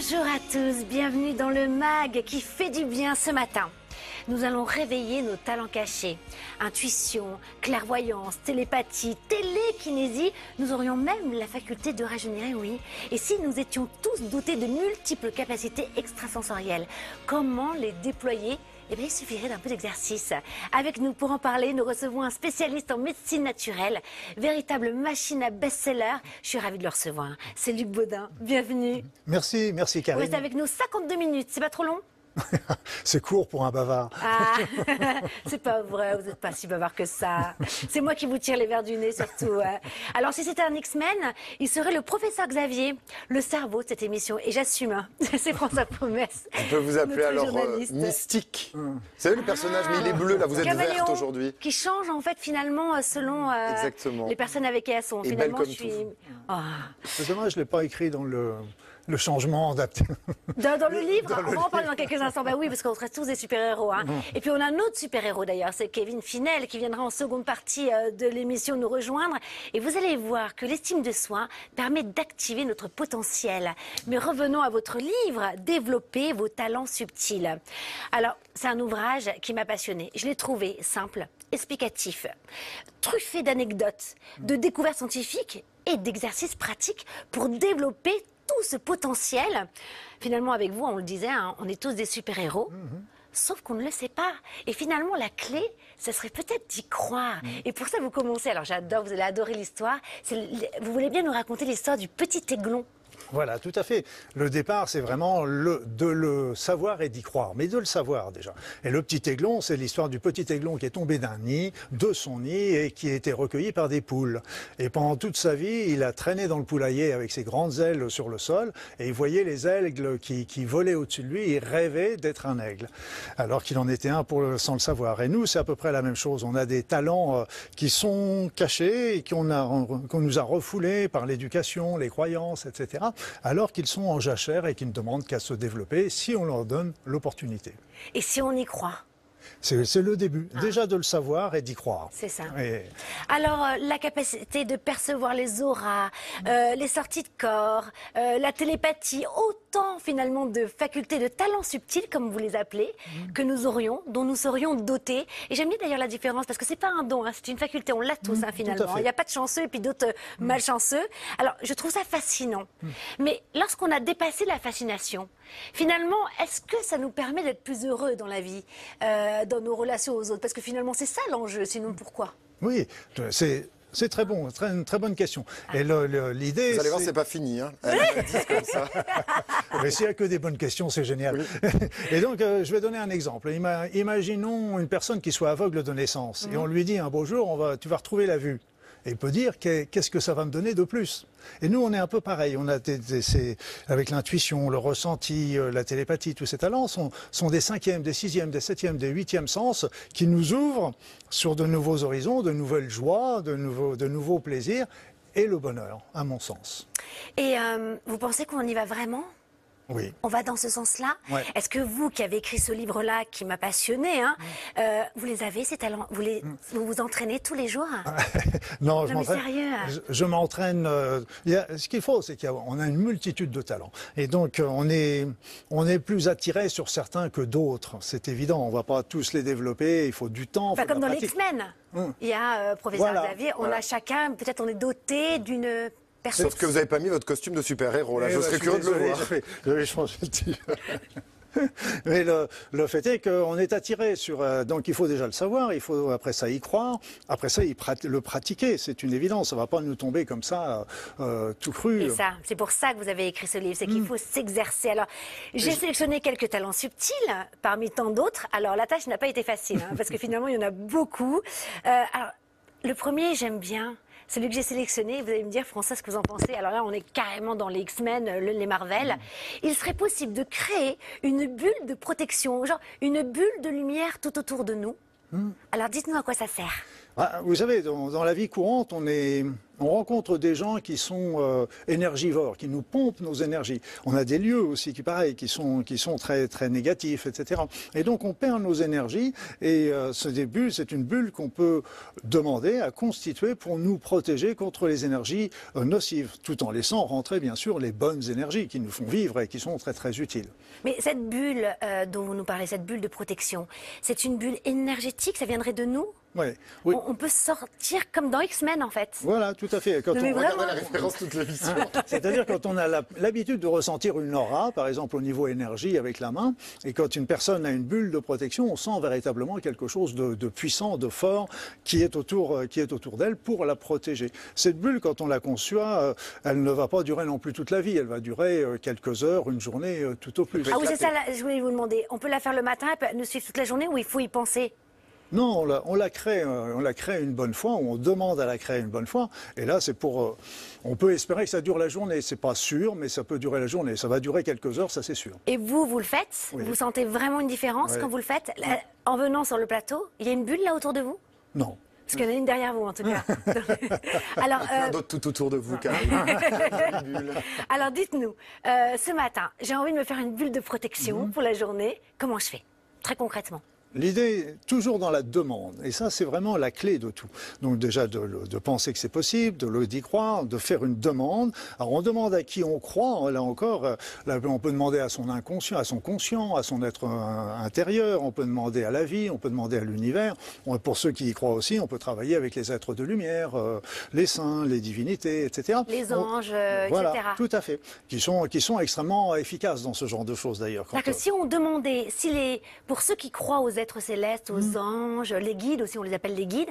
Bonjour à tous, bienvenue dans le MAG qui fait du bien ce matin. Nous allons réveiller nos talents cachés. Intuition, clairvoyance, télépathie, télékinésie. Nous aurions même la faculté de rajeunir, oui. Et si nous étions tous dotés de multiples capacités extrasensorielles, comment les déployer eh bien, il suffirait d'un peu d'exercice. Avec nous pour en parler, nous recevons un spécialiste en médecine naturelle, véritable machine à best-seller. Je suis ravie de le recevoir. C'est Luc Baudin. Bienvenue. Merci, merci Vous Karine. restez avec nous 52 minutes. C'est pas trop long? C'est court pour un bavard. Ah, c'est pas vrai, vous n'êtes pas si bavard que ça. C'est moi qui vous tire les verres du nez surtout. hein. Alors si c'était un X-Men, il serait le professeur Xavier, le cerveau de cette émission. Et j'assume, hein. c'est François Promesse. On peut vous appeler alors euh. Mystique. Vous savez le personnage, mais il est bleu là, vous êtes Caméléon, verte aujourd'hui. Qui change en fait finalement euh, selon euh, les personnes avec qui elles sont. Et finalement, belle comme je suis. tout. Ah. C'est dommage, je ne l'ai pas écrit dans le, le changement adapté. Dans, dans le livre, on va en parler dans quelques instants. Bah oui, parce qu'on serait tous des super-héros. hein. Et puis on a un autre super-héros d'ailleurs, c'est Kevin Finel qui viendra en seconde partie euh, de l'émission nous rejoindre. Et vous allez voir que l'estime de soi permet d'activer notre potentiel. Mais revenons à votre livre, Développer vos talents subtils. Alors, c'est un ouvrage qui m'a passionné. Je l'ai trouvé simple, explicatif, truffé d'anecdotes, de découvertes scientifiques et d'exercices pratiques pour développer tout ce potentiel. Finalement, avec vous, on le disait, hein, on est tous des super-héros. Sauf qu'on ne le sait pas. Et finalement, la clé, ce serait peut-être d'y croire. Et pour ça, vous commencez. Alors, j'adore, vous allez adorer l'histoire. Vous voulez bien nous raconter l'histoire du petit aiglon Voilà, tout à fait. Le départ, c'est vraiment le, de le savoir et d'y croire, mais de le savoir déjà. Et le petit aiglon, c'est l'histoire du petit aiglon qui est tombé d'un nid, de son nid, et qui a été recueilli par des poules. Et pendant toute sa vie, il a traîné dans le poulailler avec ses grandes ailes sur le sol, et il voyait les aigles qui, qui volaient au-dessus de lui, il rêvait d'être un aigle, alors qu'il en était un pour le- sans le savoir. Et nous, c'est à peu près la même chose. On a des talents euh, qui sont cachés et qu'on nous a refoulés par l'éducation, les croyances, etc., alors qu'ils sont en jachère et qu'ils ne demandent qu'à se développer si on leur donne l'opportunité. Et si on y croit? C'est le début, déjà de le savoir et d'y croire. C'est ça. Et Alors, euh, la capacité de percevoir les auras, euh, les sorties de corps, euh, la télépathie, autant finalement de facultés, de talents subtils, comme vous les appelez, que nous aurions, dont nous serions dotés. Et j'aime bien d'ailleurs la différence, parce que c'est pas un don, hein, c'est une faculté, on l'a tous hein, finalement. Il n'y a pas de chanceux et puis d'autres euh, malchanceux. Alors, je trouve ça fascinant. Mais lorsqu'on a dépassé la fascination, finalement, est-ce que ça nous permet d'être plus heureux dans la vie, euh, dans nos relations aux autres? Parce que finalement, c'est ça l'enjeu, sinon pourquoi? Oui, c'est c'est très bon, très, une très bonne question. Et le- le- l'idée, Vous allez voir, c'est- pas fini. Hein. Comme ça. Mais s'il n'y a que des bonnes questions, c'est génial. Et donc, euh, je vais donner un exemple. Ima- imaginons une personne qui soit aveugle de naissance et on lui dit un beau jour, on va, tu vas retrouver la vue. Et peut dire qu'est- qu'est-ce que ça va me donner de plus? Et nous, on est un peu pareil. On a des- avec l'intuition, le ressenti, euh, la télépathie, tous ces talents sont, des cinquièmes, des sixièmes, des septièmes, des huitièmes sens qui nous ouvrent sur de nouveaux horizons, de nouvelles joies, de nouveaux, de nouveaux plaisirs et le bonheur, à mon sens. Et euh, vous pensez qu'on y va vraiment? Oui. On va dans ce sens-là Ouais. Est-ce que vous, qui avez écrit ce livre-là, qui m'a passionné, hein, euh, vous les avez, ces talents? Vous, les, vous vous entraînez tous les jours? Non, mais je m'entraîne. Je, je m'entraîne. euh, ce qu'il faut, c'est qu'on a une multitude de talents, et donc euh, on est on est plus attiré sur certains que d'autres. C'est évident. On va pas tous les développer. Il faut du temps. Pas faut de comme dans les. X-Men. Hum. Il y a professeur Voilà, Xavier, on voilà. a chacun, peut-être on est doté d'une personne. Sauf que vous n'avez pas mis votre costume de super-héros. Là, Eh je ben, serais curieux de le voir. j'avais- changé. Mais le, le fait est qu'on est attiré sur. euh, donc il faut déjà le savoir, il faut après ça y croire, après ça y prat- le pratiquer. C'est une évidence. Ça va pas nous tomber comme ça euh, tout cru. C'est pour ça que vous avez écrit ce livre, c'est qu'il faut s'exercer. Alors, j'ai sélectionné quelques talents subtils parmi tant d'autres. Alors, la tâche n'a pas été facile, hein, parce que finalement, il y en a beaucoup. Euh, alors, le premier, j'aime bien. Celui que j'ai sélectionné, vous allez me dire, François, ce que vous en pensez. Alors là, on est carrément dans les X-Men, euh, le- les Marvel. Il serait possible de créer une bulle de protection, genre une bulle de lumière tout autour de nous. Alors, dites-nous à quoi ça sert. Ah, vous savez, dans, dans la vie courante, on est, on rencontre des gens qui sont euh, énergivores, qui nous pompent nos énergies. On a des lieux aussi qui, pareil, qui sont, très, très négatifs, etc. Et donc, on perd nos énergies. Et euh, ce début, c'est une bulle qu'on peut demander à constituer pour nous protéger contre les énergies euh, nocives, tout en laissant rentrer, bien sûr, les bonnes énergies qui nous font vivre et qui sont très, très utiles. Mais cette bulle dont vous nous parlez, cette bulle de protection, c'est une bulle énergétique, ça viendrait de nous? Ouais, oui. on, on peut sortir comme dans X-Men en fait. Voilà, tout à fait. Quand Non, on- la référence toute l'émission. C'est-à-dire quand on a l'habitude de ressentir une aura, par exemple au niveau énergie avec la main, et quand une personne a une bulle de protection, on sent véritablement quelque chose de, de puissant, de fort, qui est autour, euh, qui est autour d'elle pour la protéger. Cette bulle, quand on la conçoit, euh, elle ne va pas durer non plus toute la vie. Elle va durer euh, quelques heures, une journée, tout au plus. Ah oui, c'est ça, là, je voulais vous demander. On peut la faire le matin, elle peut nous suivre toute la journée ou il faut y penser? Non, on la, on la crée, euh, on la crée une bonne fois, ou on demande à la créer une bonne fois. Et là, c'est pour, euh, on peut espérer que ça dure la journée. C'est pas sûr, mais ça peut durer la journée. Ça va durer quelques heures, ça c'est sûr. Et vous, vous le faites? Oui. Vous sentez vraiment une différence Oui. quand vous le faites? Là, En venant sur le plateau, il y a une bulle là autour de vous? Non. Parce qu'il y en a une derrière vous en tout cas. alors, Plein euh, d'autres tout autour de vous, Karine. Alors dites-nous, euh, ce matin, j'ai envie de me faire une bulle de protection Mhm. pour la journée. Comment je fais? Très concrètement. L'idée, toujours dans la demande, et ça c'est vraiment la clé de tout. Donc déjà de, penser que c'est possible, de le d'y croire, de faire une demande. Alors on demande à qui on croit, là encore, euh, là, on peut demander à son inconscient, à son conscient, à son être euh, intérieur, on peut demander à la vie, on peut demander à l'univers. Pour ceux qui y croient aussi, on peut travailler avec les êtres de lumière, euh, les saints, les divinités, etc. Les anges, voilà, etc. tout à fait, qui sont, qui sont extrêmement efficaces dans ce genre de choses d'ailleurs. Que euh, si on demandait, si les, pour ceux qui croient aux êtres célestes, aux Mhm. anges, les guides aussi, on les appelle les guides,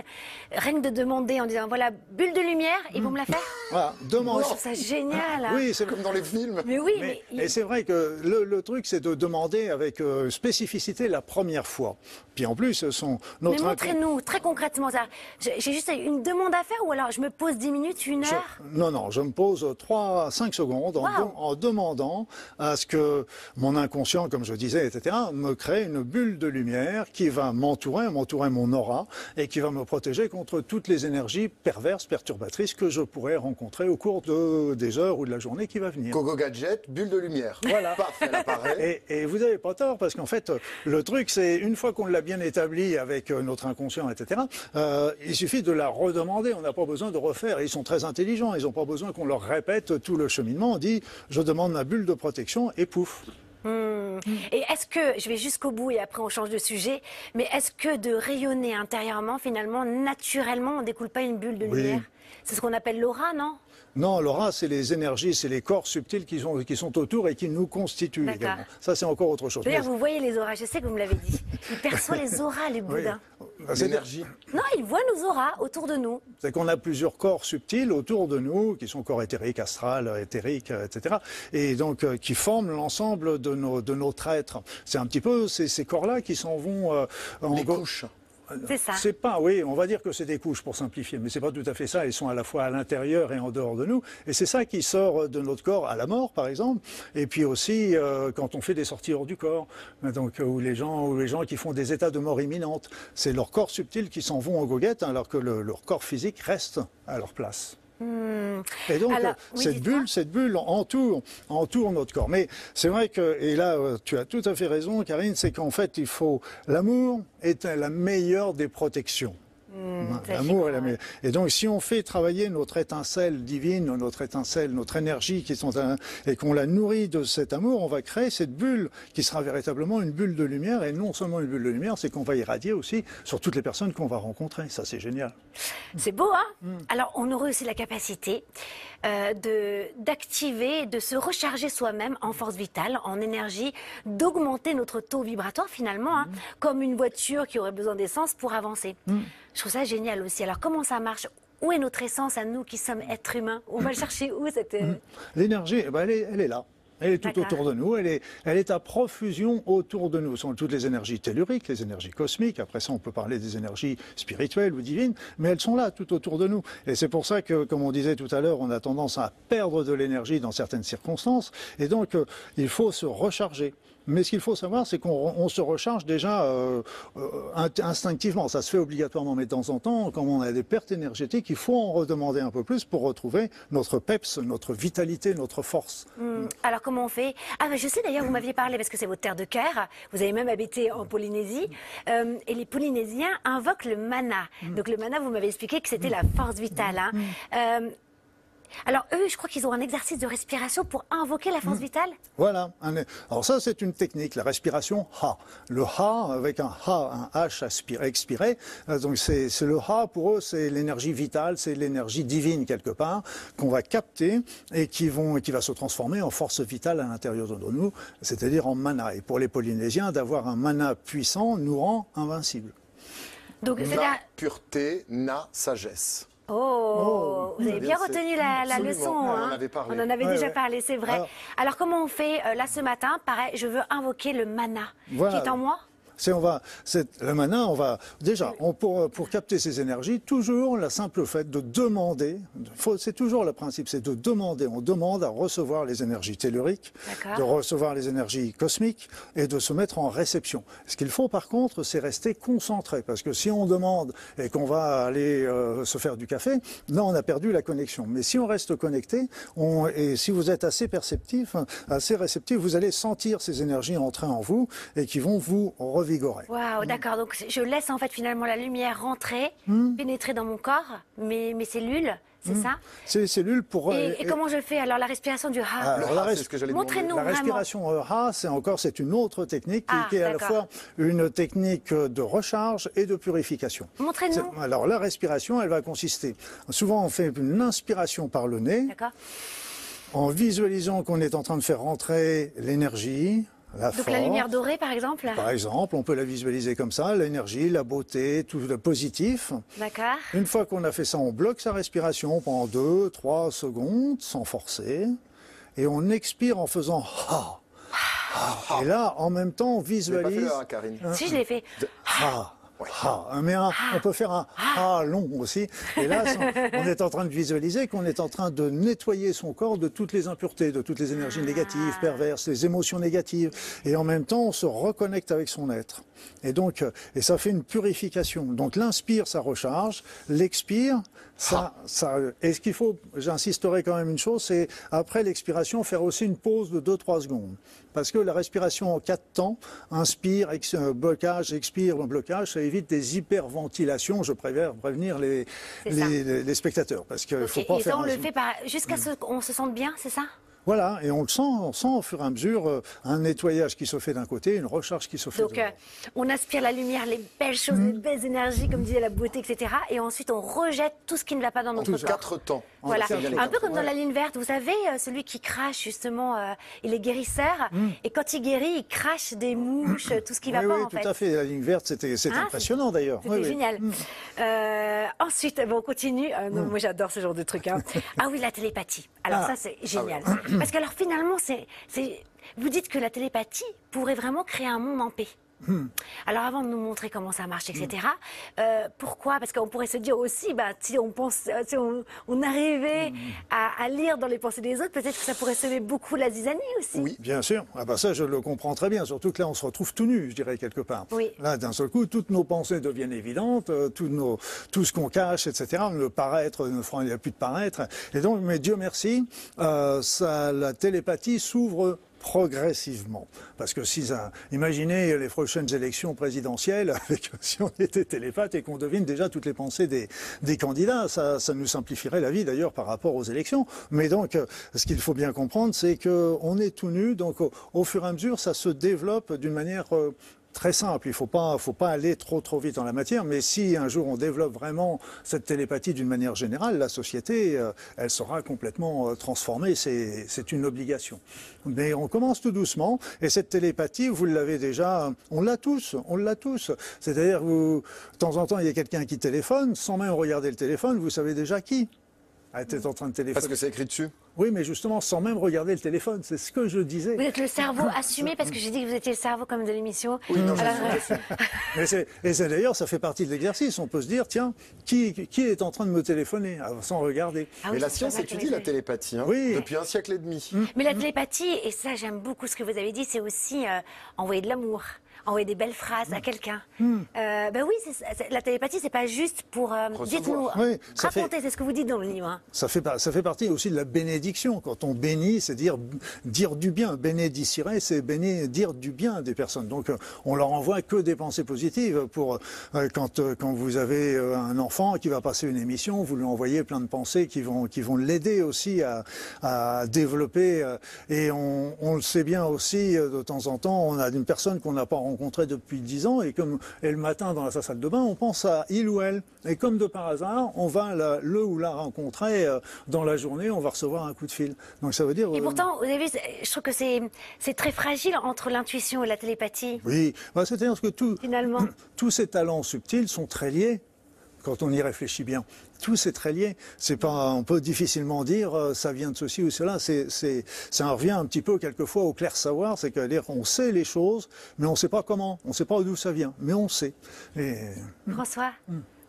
rien que de demander en disant voilà, bulle de lumière, ils vont me la faire voilà, Moi, demande. je trouve ça génial. hein. Oui, c'est Comme dans les films. Mais oui, mais, Mais, et c'est vrai que le, le truc, c'est de demander avec euh, spécificité la première fois. Puis en plus, son, mais notre montrez-nous très concrètement ça. J'ai juste une demande à faire ou alors je me pose 10 minutes, une Je- heure? Non, non, je me pose 3 à 5 secondes en, Wow. dem- en demandant à ce que mon inconscient, comme je disais, etc., me crée une bulle de lumière qui va m'entourer, m'entourer mon aura et qui va me protéger contre toutes les énergies perverses, perturbatrices que je pourrais rencontrer au cours de, des heures ou de la journée qui va venir. Gogo Gadget, bulle de lumière. Voilà. Apparaît. Et, et vous n'avez pas tort, parce qu'en fait, le truc, c'est une fois qu'on l'a bien établi avec euh, notre inconscient, etc., euh, il suffit de la redemander. On n'a pas besoin de refaire. Ils sont très intelligents. Ils n'ont pas besoin qu'on leur répète tout le cheminement. On dit, je demande ma bulle de protection, et pouf. Hmm. Et est-ce que, je vais jusqu'au bout et après on change de sujet, mais est-ce que de rayonner intérieurement, finalement, naturellement, on découle pas une bulle de Oui. lumière? C'est ce qu'on appelle l'aura, non? Non, l'aura, c'est les énergies, c'est les corps subtils qui sont, qui sont autour et qui nous constituent également. Ça, c'est encore autre chose. D'ailleurs, Mais- vous voyez les auras, je sais que vous me l'avez dit. Il perçoit les auras, les oui. boudins. C'est- L'énergie. Non, il voit nos auras autour de nous. C'est qu'on a plusieurs corps subtils autour de nous, qui sont corps éthériques, astral, éthériques, etc. Et donc euh, qui forment l'ensemble de, nos, de notre être. C'est un petit peu ces, ces corps-là qui s'en vont euh, en Les couches. C'est ça. C'est pas, oui, on va dire que c'est des couches pour simplifier, mais c'est pas tout à fait ça. Ils sont à la fois à l'intérieur et en dehors de nous, et c'est ça qui sort de notre corps à la mort, par exemple, et puis aussi euh, quand on fait des sorties hors du corps, donc euh, où les gens, où les gens qui font des états de mort imminente, c'est leur corps subtil qui s'en vont en goguette, alors que le- leur corps physique reste à leur place. Et donc, Hmm. Alors, euh, oui, cette bulle, cette bulle entoure, entoure notre corps. Mais c'est vrai que, et là, euh, tu as tout à fait raison, Karine, c'est qu'en fait, il faut, l'amour est la meilleure des protections. Hmm, L'amour est la meilleure. Et donc, si on fait travailler notre étincelle divine, notre étincelle, notre énergie, qui sont un- et qu'on la nourrit de cet amour, on va créer cette bulle qui sera véritablement une bulle de lumière. Et non seulement une bulle de lumière, c'est qu'on va irradier aussi sur toutes les personnes qu'on va rencontrer. Ça, c'est génial. C'est beau, hein? Hmm. Alors, on aurait aussi la capacité euh, de d'activer, de se recharger soi-même en force vitale, en énergie, d'augmenter notre taux vibratoire finalement, hein, Hmm. comme une voiture qui aurait besoin d'essence pour avancer. Je trouve ça génial aussi. Alors, comment ça marche? Où est notre essence à nous qui sommes êtres humains? On va le chercher où cette euh, L'énergie, eh ben, elle, est, elle est là. Elle est tout autour de nous, elle est, elle est à profusion autour de nous. Ce sont toutes les énergies telluriques, les énergies cosmiques. Après ça, on peut parler des énergies spirituelles ou divines, mais elles sont là, tout autour de nous. Et c'est pour ça que, comme on disait tout à l'heure, on a tendance à perdre de l'énergie dans certaines circonstances. Et donc, euh, il faut se recharger. Mais ce qu'il faut savoir, c'est qu'on se recharge déjà euh, euh, instinctivement. Ça se fait obligatoirement, mais de temps en temps, quand on a des pertes énergétiques, il faut en redemander un peu plus pour retrouver notre peps, notre vitalité, notre force. Hmm. Alors comment on fait? Ah, je sais d'ailleurs, vous m'aviez parlé parce que c'est votre terre de cœur. Vous avez même habité en Polynésie, euh, et les Polynésiens invoquent le mana. Hmm. Donc le mana, vous m'avez expliqué que c'était la force vitale. Hein. Alors eux, je crois qu'ils ont un exercice de respiration pour invoquer la force hmm. vitale. Voilà. Alors ça, c'est une technique, la respiration Ha. Le Ha avec un Ha, un H expiré. Euh, donc c'est le Ha pour eux, c'est l'énergie vitale, c'est l'énergie divine quelque part qu'on va capter et qui vont qui va se transformer en force vitale à l'intérieur de nous, c'est-à-dire en mana. Et pour les Polynésiens, d'avoir un mana puissant nous rend invincibles. Donc, na, pureté, na, sagesse. Oh, oh, vous avez bien retenu la, leçon. On, en hein. on en avait déjà parlé, c'est vrai. Alors, comment on fait euh, là ce matin? Pareil, je veux invoquer le mana qui est en moi c'est on va, le mana, on va déjà, on, pour, pour capter ces énergies, toujours la simple fait de demander, c'est toujours le principe, c'est de demander. On demande à recevoir les énergies telluriques, de recevoir les énergies cosmiques et de se mettre en réception. Ce qu'il faut par contre, c'est rester concentré, parce que si on demande et qu'on va aller euh, se faire du café, là on a perdu la connexion. Mais si on reste connecté, on, et si vous êtes assez perceptif, assez réceptif, vous allez sentir ces énergies entrer en vous et qui vont vous revenir Waouh, d'accord. Donc je laisse en fait finalement la lumière rentrer, hmm. pénétrer dans mon corps, mes, mes cellules. C'est hmm. ça C'est les cellules pour. Et, euh, comment je fais alors la respiration du Ha alors, la, ce que Montrez-nous La respiration euh, Ha, c'est encore c'est une autre technique qui, ah, est à la fois une technique de recharge et de purification. Montrez-nous. Alors la respiration, elle va consister. Souvent, on fait une inspiration par le nez. En visualisant qu'on est en train de faire rentrer l'énergie, donc la lumière dorée, par exemple Par exemple, on peut la visualiser comme ça, l'énergie, la beauté, tout le positif. D'accord. Une fois qu'on a fait ça, on bloque sa respiration pendant 2, 3 secondes, sans forcer. Et on expire en faisant ha. Et là, en même temps, on visualise. Pas fait, hein, Karine. Si, je l'ai fait. Ha. Ah, mais on peut faire un ah long aussi. Et là, on est en train de visualiser qu'on est en train de nettoyer son corps de toutes les impuretés, de toutes les énergies négatives, ah. perverses, les émotions négatives. Et en même temps, on se reconnecte avec son être. Et donc, et ça fait une purification. Donc l'inspire, ça recharge. L'expire, ça, ça. Et ce qu'il faut, j'insisterai quand même une chose, c'est après l'expiration, faire aussi une pause de 2-3 secondes. Parce que la respiration en quatre temps, inspire, blocage, expire, blocage, évite des hyperventilations. Je préfère prévenir les, les, spectateurs. Parce qu'il faut pas et faire. Ça, on le fait jusqu'à ce qu'on se sente bien, c'est ça? Voilà, et on le sent, on sent au fur et à mesure euh, un nettoyage qui se fait d'un côté, une recharge qui se fait de l'autre. Donc, euh, on aspire la lumière, les belles choses, les mm. belles énergies, comme disait la beauté, etc. Et ensuite, on rejette tout ce qui ne va pas dans notre corps. Quatre temps. Voilà, un peu comme dans la ligne verte. Vous savez, euh, celui qui crache, justement, il est guérisseur. Mm. Et quand il guérit, il crache des mouches, tout ce qui ne va pas, oui, en tout à fait. La ligne verte, c'était ah, impressionnant, d'ailleurs. C'était génial. Mm. ensuite, bon, on continue. moi, j'adore ce genre de truc. Hein. ah oui, la télépathie. Alors ah. ça, c'est génial. Ah Parce que alors, finalement, vous dites que la télépathie pourrait vraiment créer un monde en paix. Hmm. Alors avant de nous montrer comment ça marche, etc. Hmm. Euh, pourquoi? Parce qu'on pourrait se dire aussi, bah, si on pense, si on, arrivait hmm. à, lire dans les pensées des autres, peut-être que ça pourrait sauver beaucoup la zizanie aussi. Oui, bien sûr. Ah bah ça, je le comprends très bien. Surtout que là, on se retrouve tout nu, je dirais quelque part. Là, d'un seul coup, toutes nos pensées deviennent évidentes, euh, tout, nos, tout ce qu'on cache, etc. Le paraître, il n'y a plus de paraître. Et donc, mais Dieu merci, euh, ça, la télépathie s'ouvre progressivement. Parce que si ça, imaginez les prochaines élections présidentielles, si on était télépathe et qu'on devine déjà toutes les pensées des, candidats, ça, nous simplifierait la vie d'ailleurs par rapport aux élections. Mais donc, ce qu'il faut bien comprendre, c'est qu'on est tout nu, donc au, au, fur et à mesure, ça se développe d'une manière euh, très simple. Il ne faut pas, aller trop trop vite dans la matière. Mais si un jour on développe vraiment cette télépathie d'une manière générale, la société, euh, elle sera complètement euh, transformée. C'est une obligation. Mais on commence tout doucement. Et cette télépathie, vous l'avez déjà, on l'a tous, on l'a tous. C'est-à-dire, de temps en temps, il y a quelqu'un qui téléphone, sans même regarder le téléphone, vous savez déjà qui. Elle était en train de téléphoner. Parce que c'est écrit dessus Oui, mais justement, sans même regarder le téléphone. C'est ce que je disais. Vous êtes le cerveau assumé, parce que j'ai dit que vous étiez le cerveau comme de l'émission. Oui, non, Et c'est d'ailleurs, ça fait partie de l'exercice. On peut se dire, tiens, qui, qui est en train de me téléphoner ah, sans regarder Ah oui, Mais la science étudie la télépathie hein, Oui. depuis un siècle et demi. Mais la télépathie, et ça j'aime beaucoup ce que vous avez dit, c'est aussi euh, envoyer de l'amour, envoyer des belles phrases à quelqu'un. Euh, ben oui, la télépathie, c'est pas juste pour. euh. Dites-nous, Oui, racontez, c'est ce que vous dites dans le livre. hein. Ça fait, ça fait partie aussi de la bénédiction. Quand on bénit, c'est dire, dire du bien. Bénédicire, c'est bénir, dire du bien des personnes. Donc, euh, on leur envoie que des pensées positives. Pour, euh, quand, quand vous avez un enfant qui va passer une émission, vous lui envoyez plein de pensées qui vont, qui vont l'aider aussi à, à développer. Et on, on le sait bien aussi, de temps en temps, on a une personne qu'on n'a pas rencontrée depuis 10 ans et comme et le matin dans sa salle de bain, on pense à il ou elle. Et comme de par hasard, on va la- le ou la rencontrer euh, dans la journée, on va recevoir un coup de fil. Donc ça veut dire. Et euh, pourtant, vous avez vu, c'est- je trouve que c'est c'est très fragile entre l'intuition et la télépathie, Oui, Bah, c'est-à-dire que tout, finalement. tous ces talents subtils sont très liés quand on y réfléchit bien. Tout c'est très lié. C'est pas, on peut difficilement dire euh, ça vient de ceci ou cela. C'est, c'est, ça en revient un petit peu quelquefois au clair savoir, c'est dire on sait les choses, mais on ne sait pas comment, on ne sait pas d'où ça vient, mais on sait. Et François?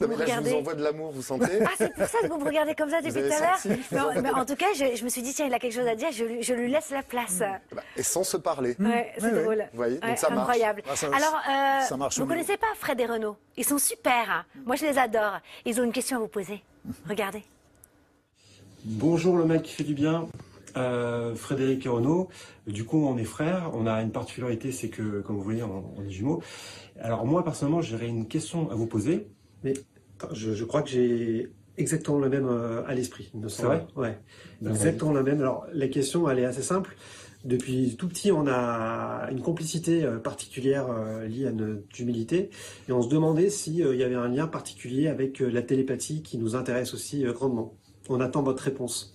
Non, vous mais là, je regardez vous envoie de l'amour, vous sentez Ah, c'est pour ça que vous me regardez comme ça depuis tout à l'heure senti Non, mais En tout cas, je, je me suis dit, tiens, il a quelque chose à dire, je, lui- je lui laisse la place. Bah, Et sans se parler. Ouais, c'est Ouais, ouais. drôle. Vous voyez, donc Ouais, ça marche. incroyable. Ah, ça- Alors, euh, ça marche vous mieux. connaissez pas Fred et Renaud? Ils sont super. hein. Moi, je les adore. Ils ont une question à vous poser. Regardez. Bonjour le mec qui fait du bien, Euh, Frédéric et Renaud. Du coup, on est frères. On a une particularité, c'est que, comme vous voyez, on, on est jumeaux. Alors moi, personnellement, j'aurais une question à vous poser. Mais attends, je, je crois que j'ai exactement le même euh, à l'esprit. il me semble. vrai Ouais. Ben, exactement la même. Alors la question, elle est assez simple. Depuis tout petit, on a une complicité euh, particulière euh, liée à notre humilité, et on se demandait s'il y avait un lien particulier avec euh, la télépathie qui nous intéresse aussi grandement. On attend votre réponse.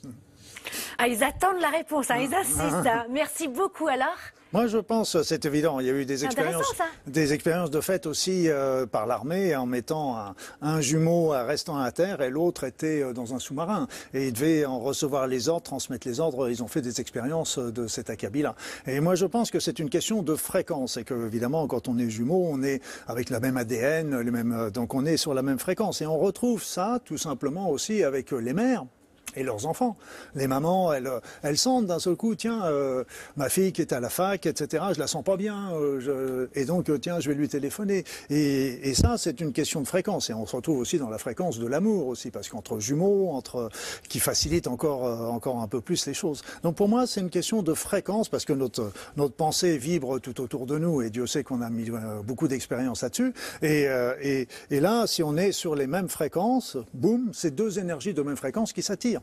Ah, ils attendent la réponse. hein, Ils insistent. hein. Merci beaucoup alors. Moi, je pense, c'est évident, il y a eu des expériences, des expériences de fait aussi euh, par l'armée en mettant un, un jumeau euh, restant à terre et l'autre était euh, dans un sous-marin et ils devaient en recevoir les ordres, transmettre les ordres. Ils ont fait des expériences de cet acabit-là. Et moi, je pense que c'est une question de fréquence et que évidemment, quand on est jumeau, on est avec la même ADN, les mêmes, donc on est sur la même fréquence et on retrouve ça tout simplement aussi avec les mères et leurs enfants. Les mamans, elles, euh, elles sentent d'un seul coup, tiens, euh, ma fille qui est à la fac, etc., je la sens pas bien, euh, je- et donc, euh, tiens, je vais lui téléphoner. Et, et ça, c'est une question de fréquence. Et on se retrouve aussi dans la fréquence de l'amour aussi, parce qu'entre jumeaux, entre, qui facilite encore, euh, encore un peu plus les choses. Donc pour moi, c'est une question de fréquence, parce que notre, notre pensée vibre tout autour de nous, et Dieu sait qu'on a mis beaucoup d'expérience là-dessus. Et, et, et là, si on est sur les mêmes fréquences, boum, c'est deux énergies de même fréquence qui s'attirent.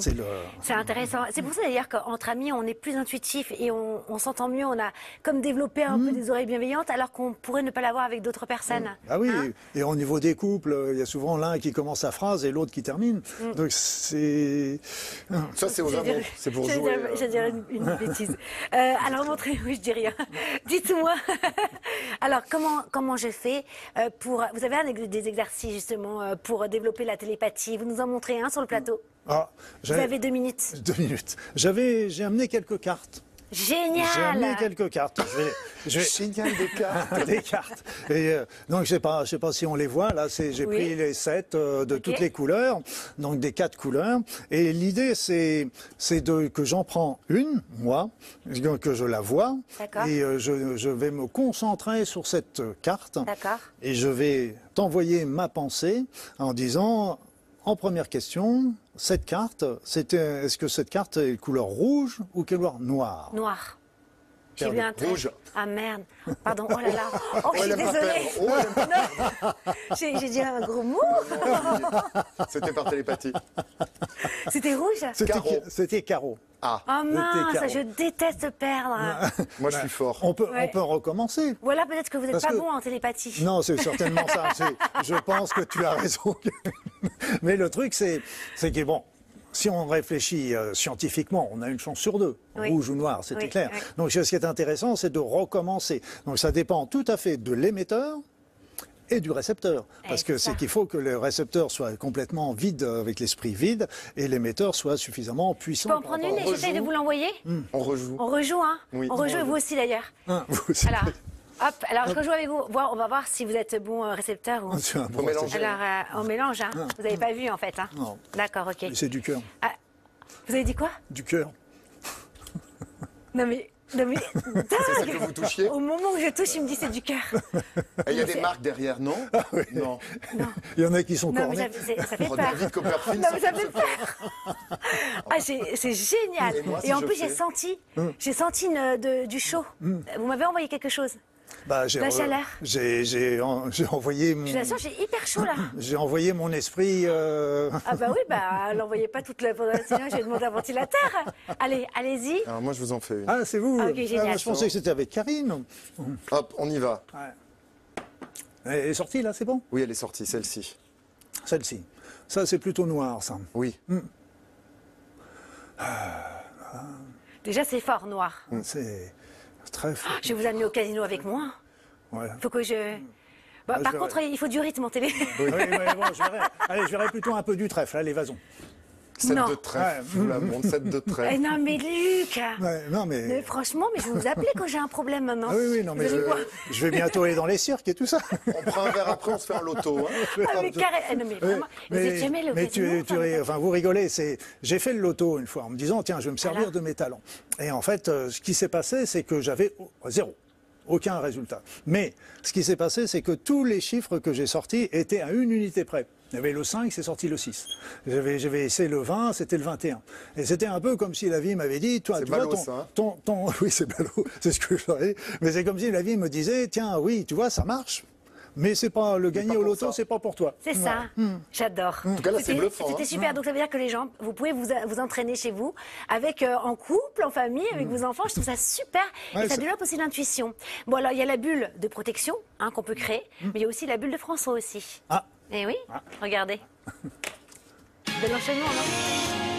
C'est le... C'est intéressant. C'est pour ça d'ailleurs qu'entre amis, on est plus intuitif et on, on s'entend mieux. On a comme développé un peu des oreilles bienveillantes alors qu'on pourrait ne pas l'avoir avec d'autres personnes. Ah oui, Hein et au niveau des couples, euh, il y a souvent l'un qui commence sa phrase et l'autre qui termine. Donc c'est... Ça, c'est aux Je amours. C'est pour je jouer. dirais- euh, Je dirais une, une bêtise. Euh, alors montrez, oui, je dis rien. Dites-moi. alors comment comment je fais euh, pour Vous avez un des exercices justement euh, pour développer la télépathie. Vous nous en montrez un sur le plateau. Ah, Vous avez deux minutes. Deux minutes. J'avais, j'ai amené quelques cartes. J'ai amené Génial. quelques cartes. Je vais, je vais- Génial des cartes. des cartes. Et euh, donc je sais pas, je sais pas si on les voit là. C'est, j'ai Oui. pris les sept euh, de toutes les couleurs, donc des quatre couleurs. Et l'idée c'est, c'est de que j'en prends une, moi, que je la vois, D'accord. et euh, je, je vais me concentrer sur cette carte. D'accord. Et je vais t'envoyer ma pensée en disant, en première question, cette carte, c'était, est-ce que cette carte est couleur rouge ou couleur noire? Noir. J'ai vu un trait. rouge. Ah merde. Pardon. Oh là là. Oh, je suis désolée. Oh, j'ai dit un gros mot. C'était par télépathie. C'était rouge. C'était, Carreau. c'était carreau. Ah, Oh mince, je déteste perdre. moi, je suis fort. On peut, Ouais. on peut recommencer. Voilà peut-être que vous n'êtes pas que- bon en télépathie. Non, c'est certainement ça. Je pense que tu as raison. Mais le truc, c'est, c'est que bon, si on réfléchit euh, scientifiquement, on a une chance sur deux, Oui. rouge ou noir, c'était Oui, clair. oui. Donc ce qui est intéressant, c'est de recommencer. Donc ça dépend tout à fait de l'émetteur et du récepteur. Parce que c'est qu'il faut que le récepteur soit complètement vide, euh, avec l'esprit vide, et l'émetteur soit suffisamment Je puissant. peux en prendre une et j'essaye de vous l'envoyer On rejoue. On rejoue, hein Oui. On rejoue et vous aussi d'ailleurs. vous, c'est- Alors, hop, alors je rejoue avec vous. Voir, on va voir si vous êtes bon euh, récepteur ou... un bon Faut mélanger. récepteur. Alors, euh, on mélange, hein Vous n'avez pas vu en fait, hein Non. D'accord, ok. C'est du cœur. Ah, vous avez dit quoi? Du cœur. Non mais... Non mais... C'est ça que vous touchiez Au moment où je touche, il me dit c'est du cœur. Il y a des marques derrière, non Ah Non. Il y en a qui sont Non cornés. ça, fait peur. Non mais ça fait peur. Ah c'est génial. Et moi, si Et en plus j'ai senti, Hum. j'ai senti une- de- du chaud. Vous m'avez envoyé quelque chose. Bah, j'ai La chaleur. J'ai j'ai en- j'ai envoyé mon. Je j'ai hyper chaud là. J'ai envoyé mon esprit. euh, Ah bah oui, bah l'envoyez pas toute la sinon vais demander un ventilateur. Allez, allez-y. Alors moi, je vous en fais une. Ah, c'est vous Ah, ok, génial. moi, Je pensais que c'était avec Karine. Hop, on y va. Elle est sortie là, c'est bon? Oui, elle est sortie, celle-ci. Celle-ci. Ça, c'est plutôt noir, ça. Oui. Déjà c'est fort noir. C'est très fort. Je vais vous amener au casino avec moi. Ouais. Faut que je. Bah, Ah, je par verrai. contre, il faut du rythme en télé. Oui, oui, bon, je verrai. Allez, je verrai plutôt un peu du trèfle. Allez, vas-y. 7 Non. de trèfle. Vous la montre, 7 de Eh trèfle. non mais Luc Ouais, non, mais. Mais franchement, mais je vais vous appeler quand j'ai un problème maintenant. Ah oui, oui, non, mais je, vais bientôt aller dans les cirques et tout ça. On prend un verre après, on se fait un loto. hein. Ah, mais carré... eh, non, mais vraiment, vous êtes jamais mais casino, tu, tu enfin, ris- enfin, vous rigolez. C'est, j'ai fait le loto une fois en me disant tiens, je vais me servir Voilà. de mes talents. Et en fait, euh, ce qui s'est passé, c'est que j'avais zéro. Aucun résultat. Mais ce qui s'est passé, c'est que tous les chiffres que j'ai sortis étaient à une unité près. Il y avait le 5, c'est sorti le 6. J'avais, j'avais essayé le 20, c'était le 21. Et c'était un peu comme si la vie m'avait dit, toi, C'est tu vois, ton, ça, hein ton, ton- oui, c'est ballot, c'est ce que j'aurais. Mais c'est comme si la vie me disait, tiens, oui, tu vois, ça marche. Mais c'est pas le gagner pas au loto, ça. c'est pas pour toi. C'est ça, j'adore. En tout cas, là, c'est C'était- bluffant, C'était hein. super, donc ça veut dire que les gens, vous pouvez vous, vous entraîner chez vous, avec euh, en couple, en famille, avec vos enfants. Je trouve ça super. Ouais, et ça ça- développe aussi l'intuition. Bon, alors il y a la bulle de protection hein, qu'on peut créer, mais il y a aussi la bulle de François aussi. Ah, Eh oui, regardez. De l'enchaînement, non?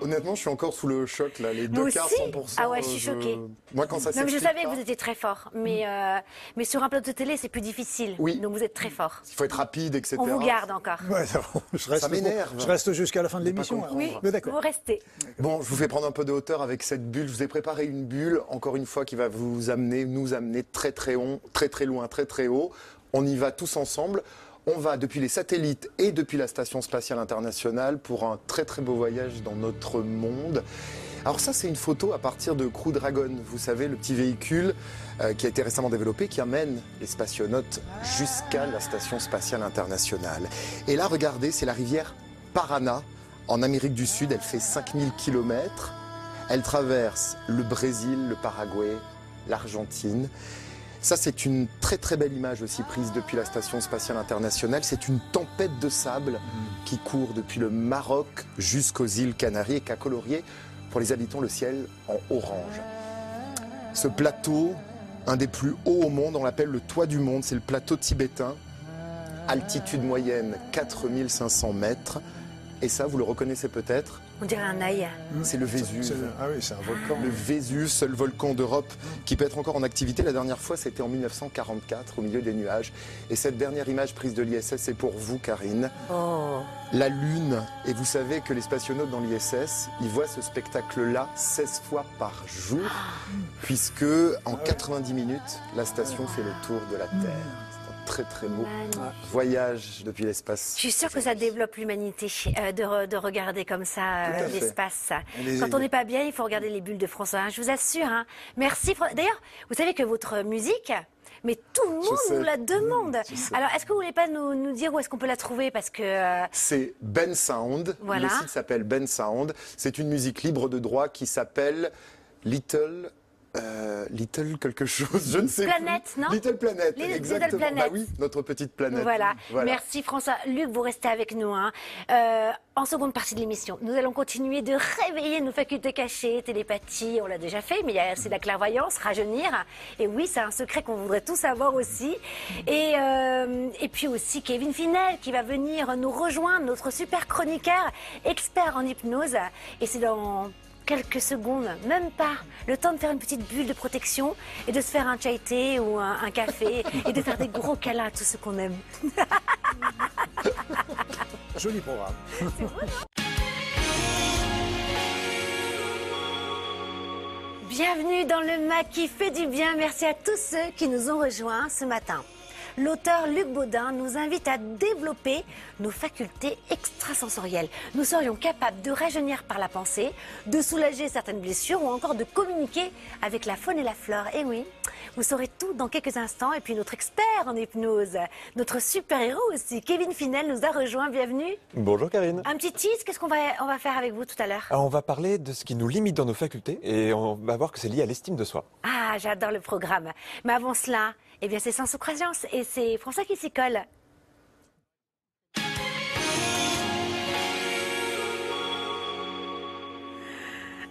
Honnêtement, je suis encore sous le choc, là. Les deux quarts, aussi 100%. Ah ouais, je suis je- choquée. Moi, quand ça Non, mais je savais pas, que vous étiez très fort, mais, euh, mais sur un plateau de télé, c'est plus difficile. Oui. Donc vous êtes très fort. Il faut être rapide, etc. On vous garde encore. ouais, ça, va. je reste, m'énerve. je reste jusqu'à la fin de l'émission. Oui, Mais vous d'accord. restez. Bon, je vous fais prendre un peu de hauteur avec cette bulle. Je vous ai préparé une bulle, encore une fois, qui va vous amener, nous amener très très haut, très très loin, très très haut. On y va tous ensemble. On va depuis les satellites et depuis la Station spatiale internationale pour un très très beau voyage dans notre monde. Alors ça, c'est une photo à partir de Crew Dragon. Vous savez, le petit véhicule euh, qui a été récemment développé, qui amène les spationautes jusqu'à la Station spatiale internationale. Et là, regardez, c'est la rivière Parana en Amérique du Sud. Elle fait 5000 km. Elle traverse le Brésil, le Paraguay, l'Argentine. Ça, c'est une très très belle image aussi prise depuis la Station spatiale internationale. C'est une tempête de sable qui court depuis le Maroc jusqu'aux îles Canaries et qui a colorié pour les habitants le ciel en orange. Ce plateau, un des plus hauts au monde, on l'appelle le toit du monde, c'est le plateau tibétain. Altitude moyenne 4500 mètres. Et ça, vous le reconnaissez peut-être, On dirait un ail. c'est le Vésuve. Ah oui, c'est un volcan. Le Vésuve, seul volcan d'Europe qui peut être encore en activité. La dernière fois, c'était en 1944, au milieu des nuages. Et cette dernière image prise de l'ISS, c'est pour vous, Karine. Oh. La Lune. Et vous savez que les spationautes dans l'ISS, ils voient ce spectacle-là 16 fois par jour, puisque en 90 minutes, la station fait le tour de la Terre. Très très beau Magnifique. voyage depuis l'espace. Je suis sûre que ça développe l'humanité euh, de, re- de regarder comme ça euh, l'espace. Quand on n'est pas bien, il faut regarder les bulles de François. hein, je vous assure. hein. Merci. D'ailleurs, vous savez que votre musique, mais tout le monde nous la demande. Alors, est-ce que vous voulez pas nous, nous dire où est-ce qu'on peut la trouver? Parce que euh, C'est Ben Sound. Voilà. Le site s'appelle Ben Sound. C'est une musique libre de droit qui s'appelle Little. Euh, Little quelque chose, je ne sais Planète, plus. non Little Planet, Little exactement. Planet. Bah oui, notre petite planète. Voilà. Merci François. Luc, vous restez avec nous. hein. Euh, en seconde partie de l'émission, nous allons continuer de réveiller nos facultés cachées, télépathie, on l'a déjà fait, mais il y a aussi la clairvoyance, rajeunir. Et oui, c'est un secret qu'on voudrait tous savoir aussi. Et, euh, et puis aussi Kevin Finel qui va venir nous rejoindre, notre super chroniqueur, expert en hypnose. Et c'est dans quelques secondes, même pas. Le temps de faire une petite bulle de protection et de se faire un chai thé ou un, un café et de faire des gros câlins à tous ceux qu'on aime. Joli programme. Bienvenue dans le MAC qui fait du bien. Merci à tous ceux qui nous ont rejoints ce matin. L'auteur Luc Baudin nous invite à développer nos facultés extrasensorielles. Nous serions capables de rajeunir par la pensée, de soulager certaines blessures ou encore de communiquer avec la faune et la flore. Et oui, vous saurez tout dans quelques instants. Et puis notre expert en hypnose, notre super-héros aussi, Kevin Finel, nous a rejoint. Bienvenue. Bonjour Karine. Un petit tease, qu'est-ce qu'on va, on va faire avec vous tout à l'heure Alors on va parler de ce qui nous limite dans nos facultés et on va voir que c'est lié à l'estime de soi. Ah, j'adore le programme. Mais avant cela, eh bien, c'est sans sous-croyance et c'est François qui s'y colle.